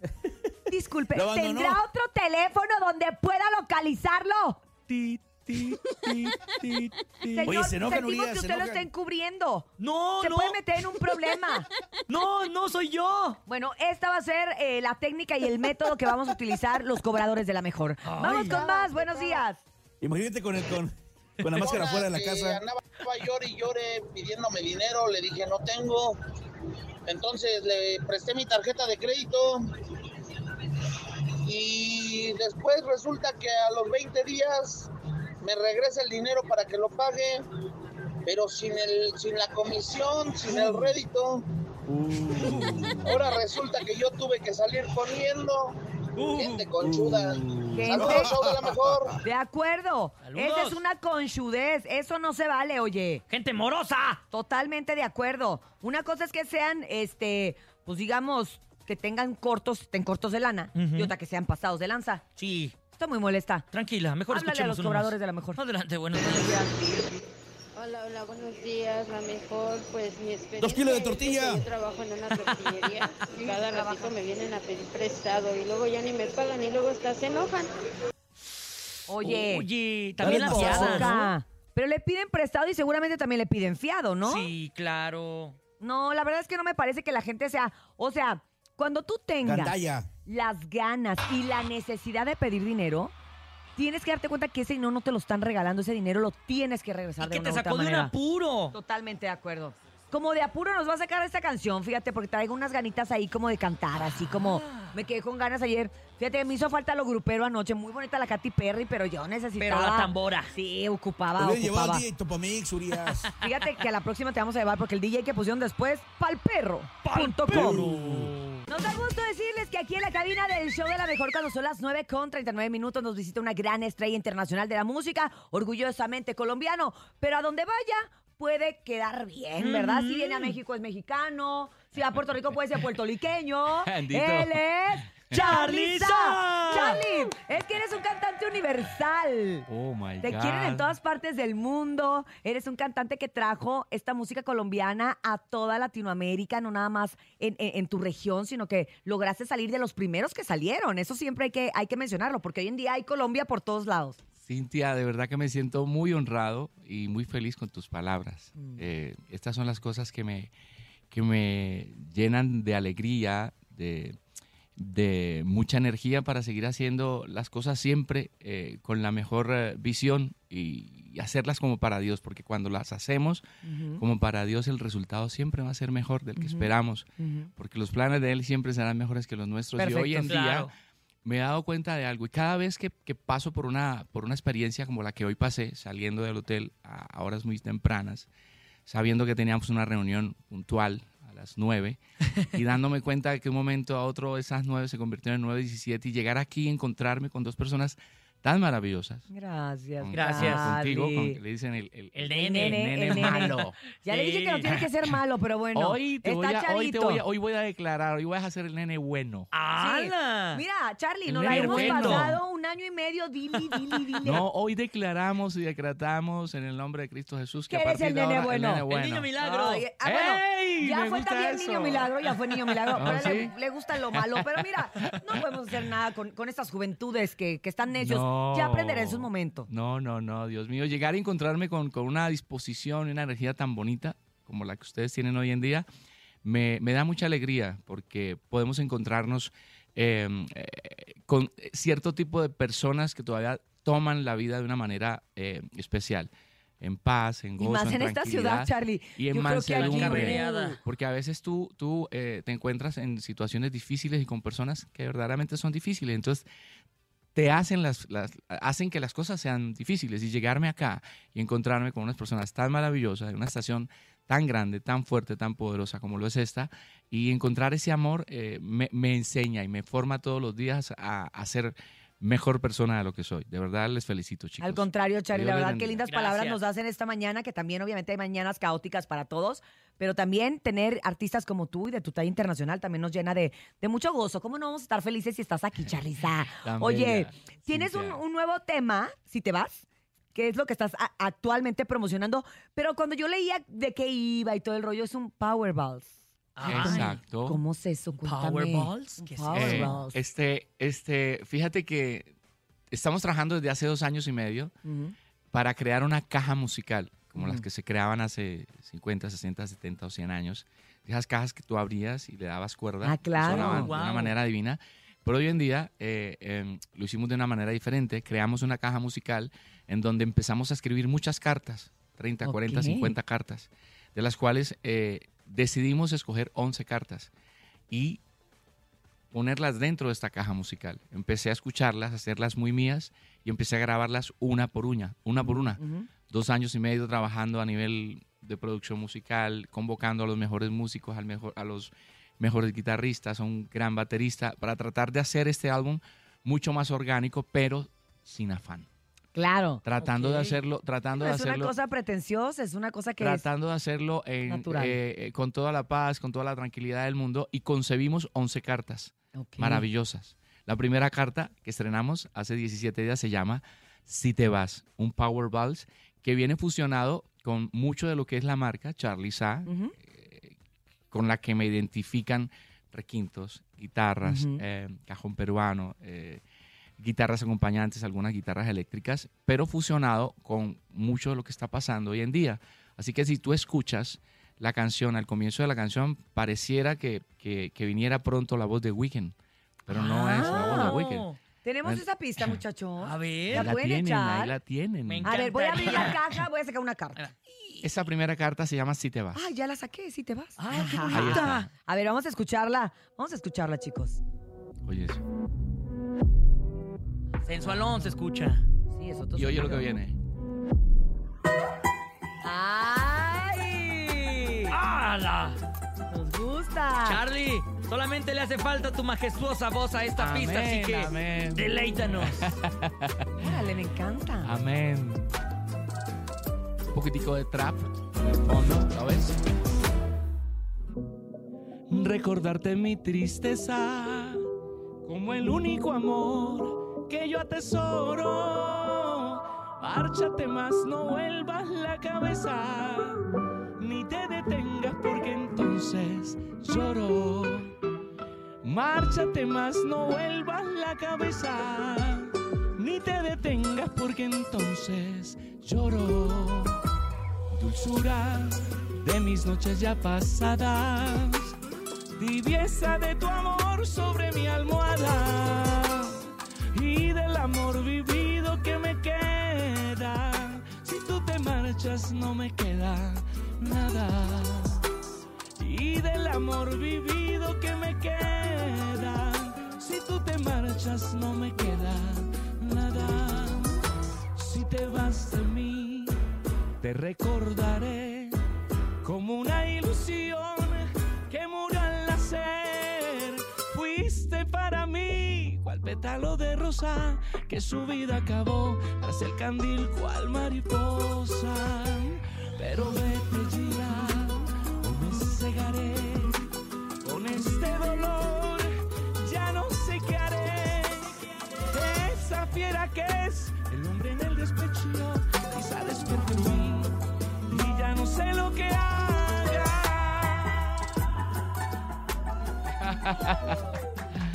Disculpe, Lo abandonó. ¿tendrá otro teléfono donde pueda localizarlo? Ti, ti, ti, ti, ti. Señor, Oye, se enojan, sentimos Urias, que se usted lo enojan. está encubriendo. No, Se no. puede meter en un problema. No, no soy yo. Bueno, esta va a ser eh, la técnica y el método que vamos a utilizar los cobradores de la mejor. Vamos con más, buenos días. Imagínate con, el, con, con la máscara fuera de la casa. Andaba llore y llore pidiéndome dinero, le dije no tengo. Entonces le presté mi tarjeta de crédito y después resulta que a los 20 días me regresa el dinero para que lo pague, pero sin el sin la comisión, sin el rédito. Ahora resulta que yo tuve que salir corriendo. Gente conchuda. Gente. Saludos, show de la mejor. De acuerdo. Saludos. Esa es una conchudez. Eso no se vale, oye. Gente morosa. Totalmente de acuerdo. Una cosa es que sean, este, pues digamos, que tengan cortos, estén cortos de lana y otra que sean pasados de lanza. Sí. Está muy molesta. Tranquila, mejor Háblale a escuchemos los uno más. cobradores de la mejor. Adelante, buenos días. Hola, hola, buenos días. La mejor, pues mi experiencia. Dos kilos de es que tortilla. Yo trabajo en una tortillería. Cada ratito me vienen a pedir prestado y luego ya ni me pagan y luego hasta se enojan. Oye, Oye, también ¿qué la. Pero le piden prestado y seguramente también le piden fiado, ¿no? Sí, claro. No, la verdad es que no me parece que la gente sea, o sea, cuando tú tengas Gandalla. las ganas y la necesidad de pedir dinero, tienes que darte cuenta que ese dinero no te lo están regalando, ese dinero lo tienes que regresar Y de que una te sacó de un manera. apuro. Totalmente de acuerdo. Como de apuro nos va a sacar esta canción, fíjate, porque traigo unas ganitas ahí como de cantar, así como Ah. me quedé con ganas ayer. Fíjate, me hizo falta lo grupero anoche, muy bonita la Katy Perry, pero yo necesitaba... Pero la tambora. Sí, ocupaba, llevado ocupaba. al DJ Topomix, Urias. Fíjate que a la próxima te vamos a llevar porque el DJ que pusieron después, palperro.com. Nos da gusto decirles que aquí en la cabina del show de la mejor cuando son las 9 con 39 minutos nos visita una gran estrella internacional de la música, orgullosamente colombiano, pero a donde vaya puede quedar bien, ¿verdad? Si viene a México es mexicano, si va a Puerto Rico puede ser puertorriqueño. Andito. Él es Sa. Charlie, es que eres un cantante universal. Oh my Te God. quieren en todas partes del mundo. Eres un cantante que trajo esta música colombiana a toda Latinoamérica, no nada más en, en- en tu región, sino que lograste salir de los primeros que salieron. Eso siempre hay que, hay que mencionarlo, porque hoy en día hay Colombia por todos lados. Cintia, de verdad que me siento muy honrado y muy feliz con tus palabras. Mm. Eh, estas son las cosas que me, que me llenan de alegría, de, de mucha energía para seguir haciendo las cosas siempre eh, con la mejor eh, visión y, y hacerlas como para Dios, porque cuando las hacemos como para Dios el resultado siempre va a ser mejor del que esperamos, porque los planes de Él siempre serán mejores que los nuestros. y hoy en claro. día me he dado cuenta de algo. Y cada vez que, que paso por una, por una experiencia como la que hoy pasé, saliendo del hotel a, horas muy tempranas, sabiendo que teníamos una reunión puntual a las 9 y dándome cuenta de que un momento a otro esas 9 se convirtieron en 9.17 y llegar aquí y encontrarme con dos personas tan maravillosas. Gracias, Con- gracias. Contigo, con que le dicen el, el, el nene, nene el nene. malo. Ya le dije que no tiene que ser malo, pero bueno. hoy, te está voy a, hoy, te voy a- hoy voy a declarar, hoy voy a hacer el nene bueno. Sí. Mira, Charlie, El nos la hemos bueno. pasado un año y medio, dili, dili, dili. No, hoy declaramos y decretamos en el nombre de Cristo Jesús que Que a eres partir el de nene ahora bueno. el nene El bueno. niño milagro. Ay, ah, bueno, ¡Ey! ya fue también eso. niño milagro, ya fue niño milagro, ¿Ah, pero le, le gusta lo malo. Pero mira, no podemos hacer nada con, con estas juventudes que, que están necios. No. Ya aprenderé en su momento. No, no, no, Dios mío. Llegar a encontrarme con, con una disposición y una energía tan bonita como la que ustedes tienen hoy en día, me, me da mucha alegría porque podemos encontrarnos eh, eh, con cierto tipo de personas que todavía toman la vida de una manera eh, especial. En paz, en Y gozo, más en en esta ciudad, Charlie. Y en mansedumbre. Porque a veces tú, tú eh, te encuentras en situaciones difíciles y con personas que verdaderamente son difíciles. Entonces, te hacen, las, las- hacen que las cosas sean difíciles. Y llegarme acá y encontrarme con unas personas tan maravillosas, en una estación tan grande, tan fuerte, tan poderosa como lo es esta, y encontrar ese amor eh, me, me enseña y me forma todos los días a, a ser mejor persona de lo que soy. De verdad les felicito, chicos. Al contrario, Charlie, la verdad, qué lindas palabras nos hacen esta mañana, que también obviamente hay mañanas caóticas para todos, pero también tener artistas como tú y de tu talla internacional también nos llena de, de mucho gozo. ¿Cómo no vamos a estar felices si estás aquí, Charliza? Oye, bella, tienes un, un nuevo tema, si te vas, que es lo que estás a- actualmente promocionando, pero cuando yo leía de qué iba y todo el rollo, es un Powerballs. Exacto. ¿Cómo es eso? Powerballs, ¿qué es Eh, Powerballs. este, este, fíjate que estamos trabajando desde hace dos años y medio Ujú. para crear una caja musical, como las Ujú. que se creaban hace 50, 60, 70 o 100 años. Esas cajas que tú abrías y le dabas cuerda. Ah, claro. sonaban de una Wow. manera divina. Pero hoy en día eh, em, lo hicimos de una manera diferente. Creamos una caja musical en donde empezamos a escribir muchas cartas, 30, 40, Ok. 50 cartas, de las cuales eh, decidimos escoger 11 cartas y ponerlas dentro de esta caja musical. Empecé a escucharlas, a hacerlas muy mías y empecé a grabarlas una por una, una por una. Dos años y medio trabajando a nivel de producción musical, convocando a los mejores músicos, al mejor, a los mejores guitarristas, a un gran baterista, para tratar de hacer este álbum mucho más orgánico, pero sin afán. Claro. Tratando de hacerlo, tratando No de es una hacerlo. cosa pretenciosa, es una cosa que es... tratando de hacerlo en, natural. eh, eh, con toda la paz, con toda la tranquilidad del mundo y concebimos 11 cartas maravillosas. La primera carta que estrenamos hace 17 días se llama Si te vas, un Power Vals que viene fusionado con mucho de lo que es la marca Charlie Sa, Ujú. con la que me identifican requintos, guitarras, eh, cajón peruano, eh, guitarras acompañantes, algunas guitarras eléctricas, pero fusionado con mucho de lo que está pasando hoy en día. Así que si tú escuchas la canción, al comienzo de la canción, pareciera que, que- que viniera pronto la voz de Weekend, pero no es la voz de Weekend. Tenemos Es- esa pista, muchachos. A ver. ¿La Ahí la pueden tienen, echar? ahí la tienen. A ver, voy a abrir la caja, voy a sacar una carta. Esa primera carta se llama Si te vas. Ah, ya la saqué, si te vas. Ah, qué bonita. A ver, vamos a escucharla. Vamos a escucharla, chicos. Oye eso. Sensualón se escucha. Sí, eso todo Y oye lo que viene. ¡Ay! ¡Hala! Nos gusta. Charlie, solamente le hace falta tu majestuosa voz a esta pista, así que amén. deleítanos. Órale, me encanta. Amén. Un poquitico de trap en el fondo, ¿sabes? Recordarte mi tristeza como el único amor que yo atesoro. Márchate más, no vuelvas la cabeza, ni te detengas porque entonces lloro. Márchate más, no vuelvas la cabeza, ni te detengas porque entonces lloro. Dulzura de mis noches ya pasadas, tibieza de tu amor sobre mi almohada y del amor vivido que me queda. Si tú te marchas no me queda nada. Y del amor vivido que me queda. Si tú te marchas no me queda nada. Si te vas de mí, te recordaré pétalo de rosa que su vida acabó tras el candil cual mariposa. Pero vete ya, o me cegaré con este dolor. Ya no sé qué haré. Esa fiera que es el hombre en el despecho, quizá despierte en mí y ya no sé lo que haga.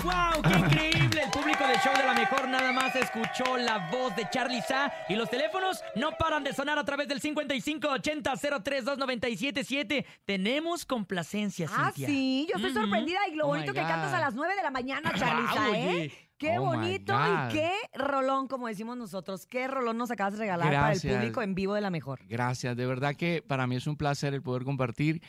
¡Wow! ¡Qué increíble! El público del show de la mejor nada más escuchó la voz de Charlie Sa y los teléfonos no paran de sonar a través del 5580-032977. Tenemos complacencia, Ah, Cintia. sí, yo estoy sorprendida y lo Oh bonito my que cantas a las 9 de la mañana, Charliza, Wow, ¿eh? oye. Qué Oh my bonito God. y qué rolón, como decimos nosotros. Qué rolón nos acabas de regalar para el Gracias. público en vivo de la mejor. Gracias, de verdad que para mí es un placer el poder compartir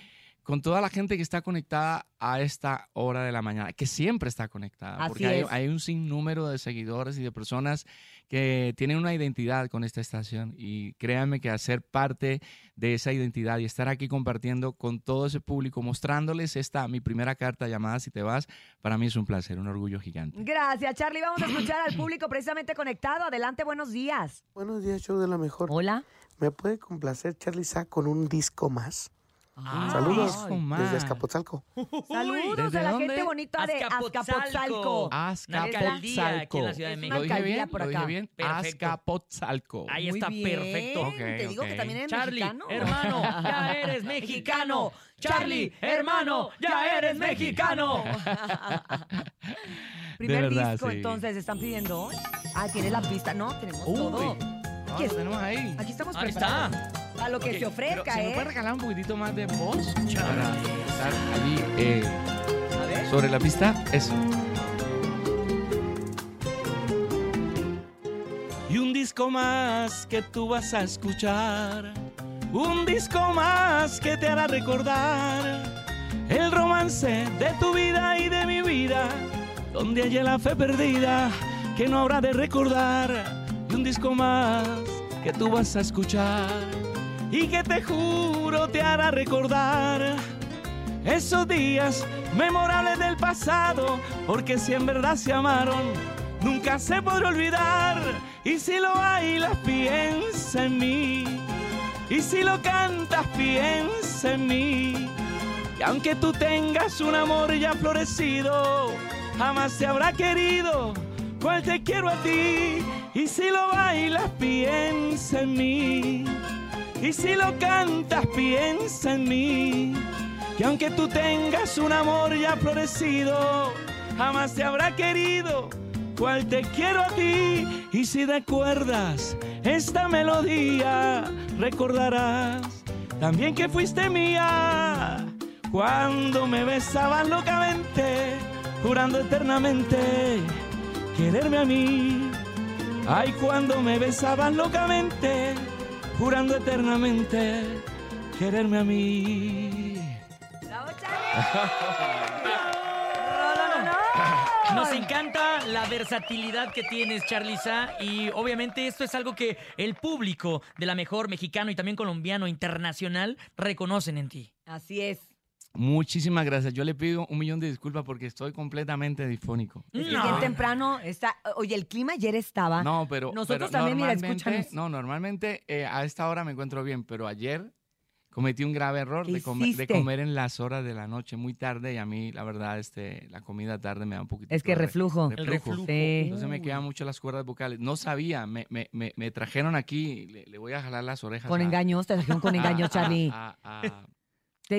con toda la gente que está conectada a esta hora de la mañana, que siempre está conectada, Así porque hay, es. hay un sinnúmero de seguidores y de personas que tienen una identidad con esta estación y créanme que hacer parte de esa identidad y estar aquí compartiendo con todo ese público, mostrándoles esta mi primera carta llamada Si te vas, para mí es un placer, un orgullo gigante. Gracias, Charlie. Vamos a escuchar al público precisamente conectado. Adelante, buenos días. Buenos días, show de la mejor. Hola. ¿Me puede complacer Charlie Sa con un disco más? Ah, Saludos desde Azcapotzalco. Saludos ¿Desde a la dónde? gente bonita de Azcapotzalco. Alcaldía aquí en la Ciudad de México. una ¿Lo dije alcaldía bien? por ¿Lo dije acá. bien? Perfecto. Azcapotzalco. Ahí Muy está bien. perfecto. Ok, Te digo que también eres Charlie, mexicano. hermano, ya eres mexicano. Charlie, hermano, ya eres mexicano. Primer verdad, disco, sí. entonces, están pidiendo. Ah, tiene la pista. No, tenemos Uy. todo. Aquí, tenemos ahí. aquí estamos Ahí preparados. está. A lo que se pero ofrezca, ¿Se me ¿eh? puede regalar un poquitito más de voz? Para estar allí eh, A ver. sobre la pista. Eso. Y un disco más que tú vas a escuchar. Un disco más que te hará recordar el romance de tu vida y de mi vida. Donde haya la fe perdida que no habrá de recordar. Y un disco más que tú vas a escuchar y que te juro te hará recordar esos días memorables del pasado, porque si en verdad se amaron, nunca se podrá olvidar Y si lo bailas, piensa en mí. Y si lo cantas, piensa en mí. Y aunque tú tengas un amor ya florecido, jamás te habrá querido cual te quiero a ti. Y si lo bailas, piensa en mí. Y si lo cantas, piensa en mí. Que aunque tú tengas un amor ya florecido, jamás te habrá querido cual te quiero a ti. Y si recuerdas esta melodía, recordarás también que fuiste mía. Cuando me besabas locamente, jurando eternamente quererme a mí. Ay, cuando me besabas locamente, jurando eternamente quererme a mí. Nos encanta la versatilidad que tienes, Charliza, y obviamente esto es algo que el público de la mejor mexicano y también colombiano internacional reconocen en ti. Así es. Muchísimas gracias. Yo le pido un millón de disculpas porque estoy completamente disfónico. Es que bien temprano está. Oye, el clima ayer estaba. No, pero. Nosotros pero también, mira, normalmente- escúchanos. No, normalmente eh, a esta hora me encuentro bien, pero ayer cometí un grave error ¿Qué de, comer- de comer en las horas de la noche muy tarde y a mí, la verdad, este, la comida tarde me da un poquito. Es que reflujo. El reflujo. Sí. Entonces me quedan mucho las cuerdas vocales. No sabía, me, me, me, me trajeron aquí, le, le voy a jalar las orejas. Con a- engaños, te trajeron con engaños, a- Charlie. A, a-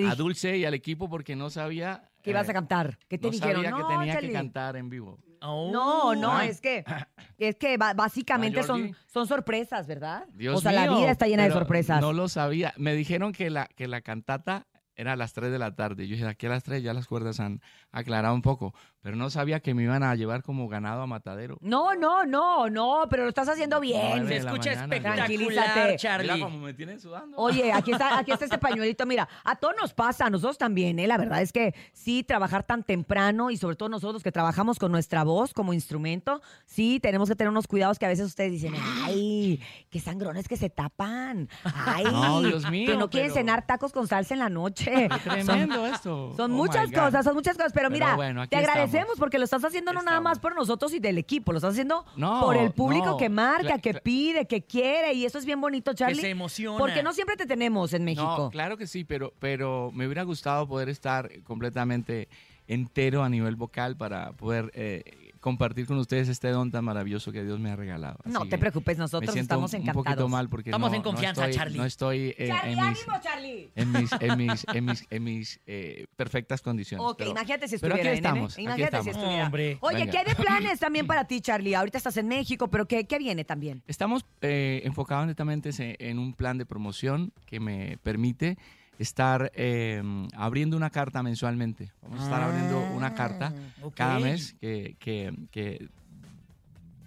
Te a Dulce y al equipo porque no sabía. Que ibas a eh, cantar. ¿Qué te no dijeron? sabía No, que tenía Charlie. que cantar en vivo. No, no, Ah. es que, es que básicamente Ah, son, son sorpresas, ¿verdad? Dios o sea, la vida está llena de sorpresas. No lo sabía. Me dijeron que la, que la cantata era a las 3 de la tarde. Yo dije, aquí a las 3 ya las cuerdas han aclarado un poco. Pero no sabía que me iban a llevar como ganado a matadero. No, no, no, no, pero lo estás haciendo bien. La mañana. Tranquilízate. Mira cómo me tienen sudando. Oye, aquí está, aquí está este pañuelito. Mira, a todos nos pasa, a nosotros también, ¿eh? La verdad es que sí, trabajar tan temprano y sobre todo nosotros que trabajamos con nuestra voz como instrumento, sí, tenemos que tener unos cuidados que a veces ustedes dicen, ay, qué sangrones que se tapan. Ay, No, Dios mío, que no quieren pero- cenar tacos con salsa en la noche. tremendo Son- esto. Son Oh, muchas cosas, son muchas cosas, pero, Pero mira, bueno, te agradecemos estamos. porque lo estás haciendo no nada más por nosotros y del equipo, lo estás haciendo No, por el público no, que marca, que pide, que quiere y eso es bien bonito, Charlie. se emociona. Porque no siempre te tenemos en México. No, claro que sí, pero, pero me hubiera gustado poder estar completamente entero a nivel vocal para poder eh, compartir con ustedes este don tan maravilloso que Dios me ha regalado. No te preocupes, me nosotros siento estamos encantados. Un poquito mal porque Estamos no- en no confianza, estoy- Charlie. No estoy eh, Charlie, en mis, ánimo, Charlie. en mis, en mis, en mis, en mis, eh, perfectas condiciones. Ok, pero- imagínate si pero estuviera aquí ¿eh, nene? estamos, aquí Imagínate si estamos. estuviera. Oye, Venga. ¿qué hay de planes también para ti, Charlie? Ahorita estás en México, pero ¿qué, qué viene también? Estamos eh, enfocados netamente en un plan de promoción que me permite estar eh, abriendo una carta mensualmente. Vamos a estar abriendo una carta ok. cada mes que, que- que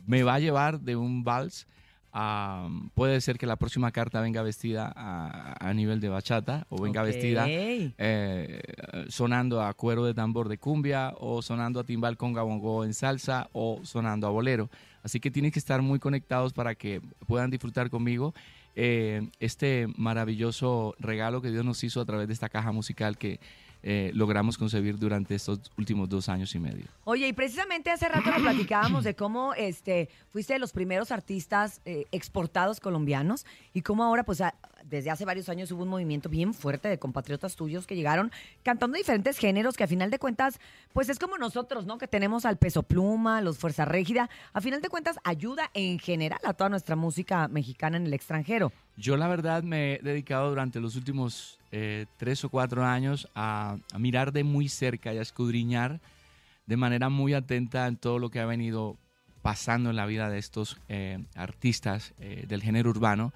me va a llevar de un vals a... Puede ser que la próxima carta venga vestida a, a nivel de bachata o venga Ok. vestida eh, sonando a cuero de tambor de cumbia o sonando a timbal conga bongo en salsa o sonando a bolero. Así que tienen que estar muy conectados para que puedan disfrutar conmigo eh, este maravilloso regalo que Dios nos hizo a través de esta caja musical que eh, logramos concebir durante estos últimos dos años y medio. Oye, y precisamente hace rato nos platicábamos de cómo este, fuiste de los primeros artistas eh, exportados colombianos y cómo ahora, pues a- desde hace varios años hubo un movimiento bien fuerte de compatriotas tuyos que llegaron cantando diferentes géneros que a final de cuentas, pues es como nosotros, ¿no? Que tenemos al Peso Pluma, los Fuerza Régida, a final de cuentas ayuda en general a toda nuestra música mexicana en el extranjero. Yo la verdad me he dedicado durante los últimos eh, tres o cuatro años a, a mirar de muy cerca y a escudriñar de manera muy atenta en todo lo que ha venido pasando en la vida de estos eh, artistas eh, del género urbano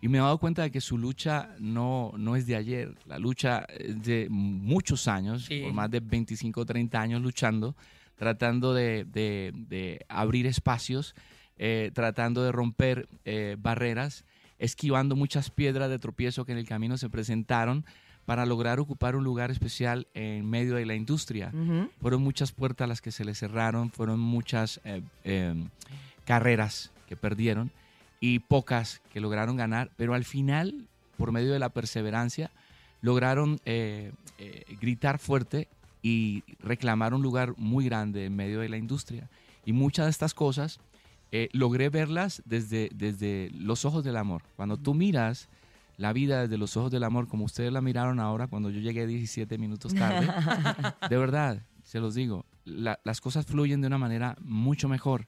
y me he dado cuenta de que su lucha no, no es de ayer, la lucha es de muchos años, Sí. por más de 25 o 30 años luchando, tratando de, de- de abrir espacios, eh, tratando de romper eh, barreras, esquivando muchas piedras de tropiezo que en el camino se presentaron para lograr ocupar un lugar especial en medio de la industria. Fueron muchas puertas las que se les cerraron, fueron muchas eh, carreras que perdieron y pocas que lograron ganar, pero al final, por medio de la perseverancia, lograron eh, eh, gritar fuerte y reclamar un lugar muy grande en medio de la industria. Y muchas de estas cosas eh, logré verlas desde, desde los ojos del amor. Cuando tú miras la vida desde los ojos del amor, como ustedes la miraron ahora cuando yo llegué 17 minutos tarde, de verdad, se los digo, la- las cosas fluyen de una manera mucho mejor.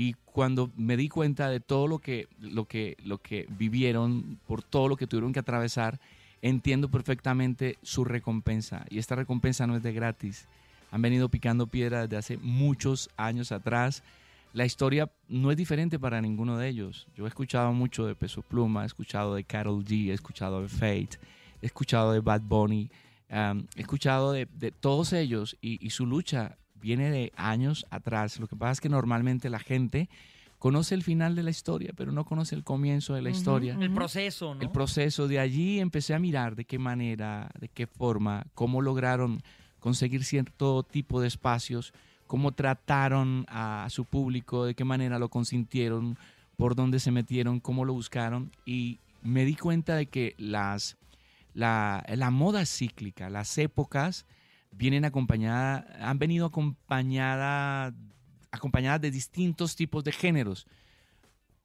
Y cuando me di cuenta de todo lo que, lo que, lo que vivieron, por todo lo que tuvieron que atravesar, entiendo perfectamente su recompensa. Y esta recompensa no es de gratis. Han venido picando piedra desde hace muchos años atrás. La historia no es diferente para ninguno de ellos. Yo he escuchado mucho de Peso Pluma, he escuchado de Carol G, he escuchado de Fate, he escuchado de Bad Bunny, he escuchado de, todos ellos y su lucha viene de años atrás. Lo que pasa es que normalmente la gente conoce el final de la historia, pero no conoce el comienzo de la historia. El proceso, ¿no? El proceso. De allí empecé a mirar de qué manera, de qué forma, cómo lograron conseguir cierto tipo de espacios, cómo trataron a su público, de qué manera lo consintieron, por dónde se metieron, cómo lo buscaron. Y me di cuenta de que las, la, la moda cíclica, las épocas, vienen acompañadas, han venido acompañadas acompañadas de distintos tipos de géneros.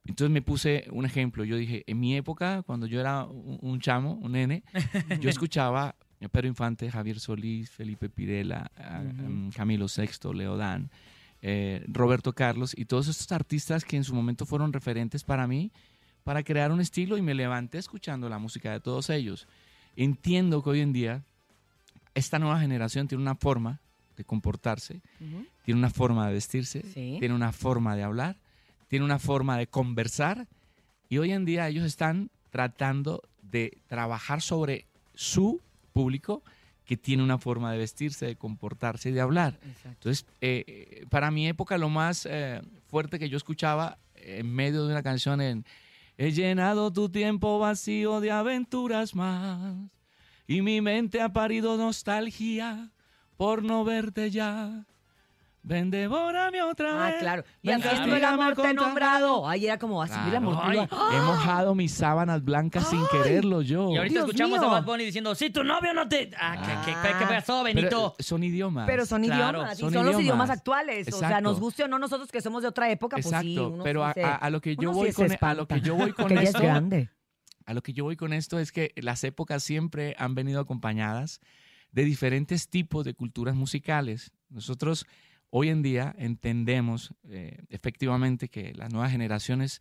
Entonces me puse un ejemplo. Yo dije, en mi época, cuando yo era un, chamo, un nene, yo escuchaba a Pedro Infante, Javier Solís, Felipe Pirela, a- Camilo Sexto, Leodán, eh, Roberto Carlos y todos estos artistas que en su momento fueron referentes para mí para crear un estilo y me levanté escuchando la música de todos ellos. Entiendo que hoy en día esta nueva generación tiene una forma de comportarse, tiene una forma de vestirse, Sí. tiene una forma de hablar, tiene una forma de conversar y hoy en día ellos están tratando de trabajar sobre su público que tiene una forma de vestirse, de comportarse y de hablar. Entonces, eh, eh, para mi época lo más eh, fuerte que yo escuchaba en medio de una canción en He llenado tu tiempo vacío de aventuras más y mi mente ha parido nostalgia por no verte ya. Ven, devórame otra Ah, vez. claro. Y haciendo el amor te he nombrado. Ay, era como así, el Claro, amor. He mojado mis sábanas blancas sin quererlo yo. Y ahorita Dios escuchamos mío. a Bad Bunny diciendo, si tu novio no te... Ah, ¿qué, qué, qué- qué pasó, Benito? Pero son idiomas. Pero son Claro, idiomas, y son son, los idiomas actuales. O sea, Exacto. nos guste o no nosotros que somos de otra época, pues sí. Exacto, uno pero sí a, se- a- a lo que yo uno voy con e- a lo que yo voy con Porque ella es esto grande. A lo que yo voy con esto es que las épocas siempre han venido acompañadas de diferentes tipos de culturas musicales. Nosotros hoy en día entendemos eh, efectivamente que las nuevas generaciones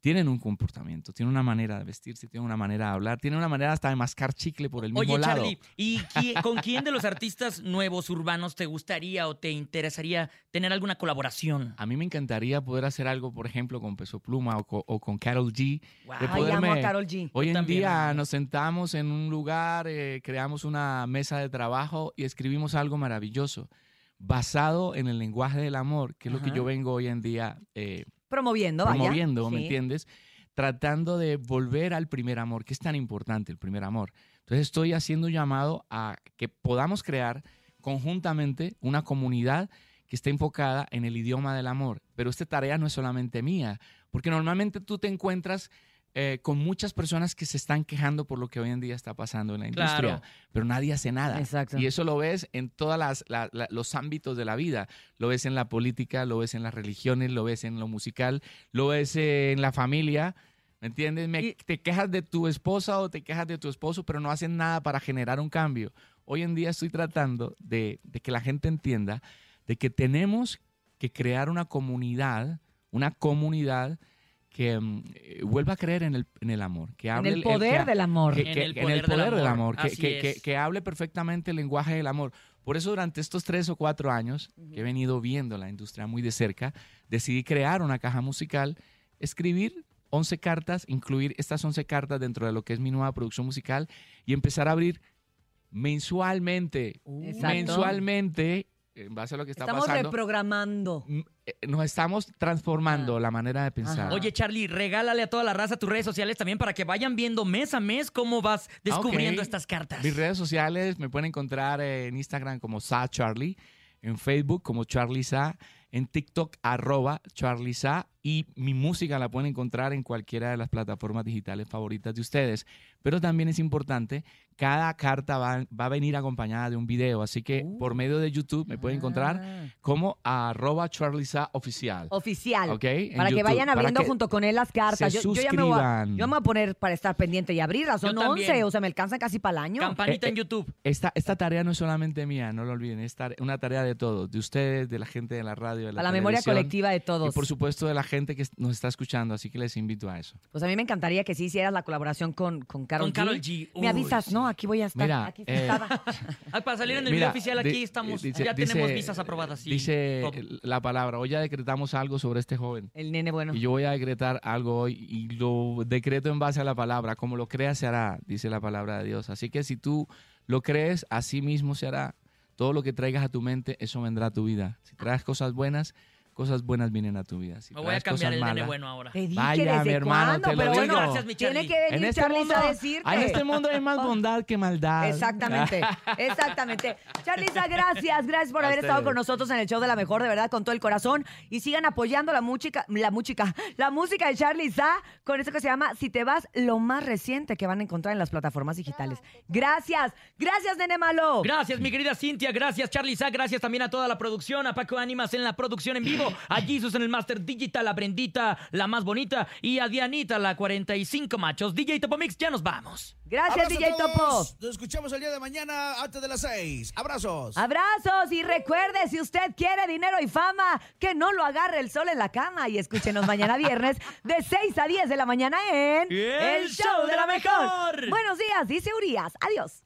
tienen un comportamiento, tienen una manera de vestirse, tienen una manera de hablar, tienen una manera hasta de mascar chicle por el mismo Oye, lado. Charlie, ¿y qui- con quién de los artistas nuevos urbanos te gustaría o te interesaría tener alguna colaboración? A mí me encantaría poder hacer algo, por ejemplo, con Peso Pluma o, co- o con Carol G. de Ay, amo a Karol G. Hoy Yo en también, día nos sentamos en un lugar, eh, creamos una mesa de trabajo y escribimos algo maravilloso, basado en el lenguaje del amor, que es lo que yo vengo hoy en día eh, Promoviendo, vaya. promoviendo, ¿me entiendes? Tratando de volver al primer amor, que es tan importante el primer amor. Entonces estoy haciendo un llamado a que podamos crear conjuntamente una comunidad que esté enfocada en el idioma del amor. Pero esta tarea no es solamente mía, porque normalmente tú te encuentras eh, con muchas personas que se están quejando por lo que hoy en día está pasando en la industria, Claro. pero nadie hace nada. Exacto. Y eso lo ves en todos los ámbitos de la vida. Lo ves en la política, lo ves en las religiones, lo ves en lo musical, lo ves en la familia. ¿Me entiendes? Me- te quejas de tu esposa o te quejas de tu esposo, pero no hacen nada para generar un cambio. Hoy en día estoy tratando de, de que la gente entienda de que tenemos que crear una comunidad, una comunidad que mm, eh, vuelva a creer en el, en el amor, que hable el poder que- del amor. que- En el en el poder del del amor, amor, que, así que- que- es. que hable perfectamente el lenguaje del amor. Por eso durante estos tres o cuatro años que he venido viendo la industria muy de cerca, decidí crear una caja musical, escribir 11 cartas, incluir estas 11 cartas dentro de lo que es mi nueva producción musical y empezar a abrir mensualmente, Exacto. mensualmente, en base a lo que está Estamos pasando, reprogramando. eh, nos estamos transformando la manera de pensar. Oye, Charlie, regálale a toda la raza tus redes sociales también para que vayan viendo mes a mes cómo vas descubriendo Ah, ok. estas cartas. Mis redes sociales me pueden encontrar en Instagram como Sa Charlie, en Facebook como Charlie Sa, en TikTok, arroba charliza, y mi música la pueden encontrar en cualquiera de las plataformas digitales favoritas de ustedes. Pero también es importante, cada carta va, va a venir acompañada de un video, así que por medio de YouTube me pueden encontrar como arroba charliza oficial. Oficial. Ok, en Para que YouTube, vayan abriendo que junto con él las cartas. se Yo, yo ya me voy, a, suscriban. yo me voy a poner para estar pendiente y abrirlas. Son Yo también. 11, o sea, me alcanzan casi para el año. Eh, eh, Esta, esta tarea no es solamente mía, no lo olviden, es una tarea de todos, de ustedes, de la gente de la radio, de la Para la memoria colectiva de todos. Y por supuesto de la gente que nos está escuchando, así que les invito a eso. Pues a mí me encantaría que sí hicieras la colaboración con, con Carol Con Karol G. Me Uy, avisas, ¿no? Aquí voy a estar. Mira, aquí eh. Ah, para salir en el Mira, video oficial aquí estamos, dice- ya tenemos dice- visas aprobadas. sí, Dice todo. la palabra, hoy ya decretamos algo sobre este joven. El nene bueno. Y yo voy a decretar algo hoy y lo decreto en base a la palabra. Como lo creas se hará, dice la palabra de Dios. Así que si tú lo crees, así mismo se hará. Todo lo que traigas a tu mente, eso vendrá a tu vida. Si traes cosas buenas, cosas buenas vienen a tu vida. Si Me voy a cambiar el nene malas, bueno ahora. Te dije, Vaya, ¿desde mi hermano, cuándo? te lo Pero digo. bueno, Gracias, mi tiene Charlie. que venir En este, Charlize mundo, a decirte. en este mundo hay más bondad que maldad. Exactamente, exactamente. Charliza, gracias, gracias por A haber estado ustedes. con nosotros en el show de la mejor, de verdad, con todo el corazón. Y sigan apoyando la música, la música, la música de Charliza con esto que se llama Si te vas, lo más reciente que van a encontrar en las plataformas digitales. Gracias, gracias, nene malo. Gracias, mi querida Cintia. Gracias, Charlie Sa. Gracias también a toda la producción, a Paco Ánimas en la producción en vivo, a Jesus en el Master Digital, a Brendita, la más bonita, y a Dianita, la 45 machos. DJ Topo Mix, ya nos vamos. Gracias, Abrazo a DJ Topo. Nos escuchamos el día de mañana antes de las seis. Abrazos. Abrazos y recuerde, si usted quiere dinero y fama, que no lo agarre el sol en la cama y escúchenos mañana viernes de 6 a 10 de la mañana en El Show de la Mejor. Buenos días, dice Urias. Adiós.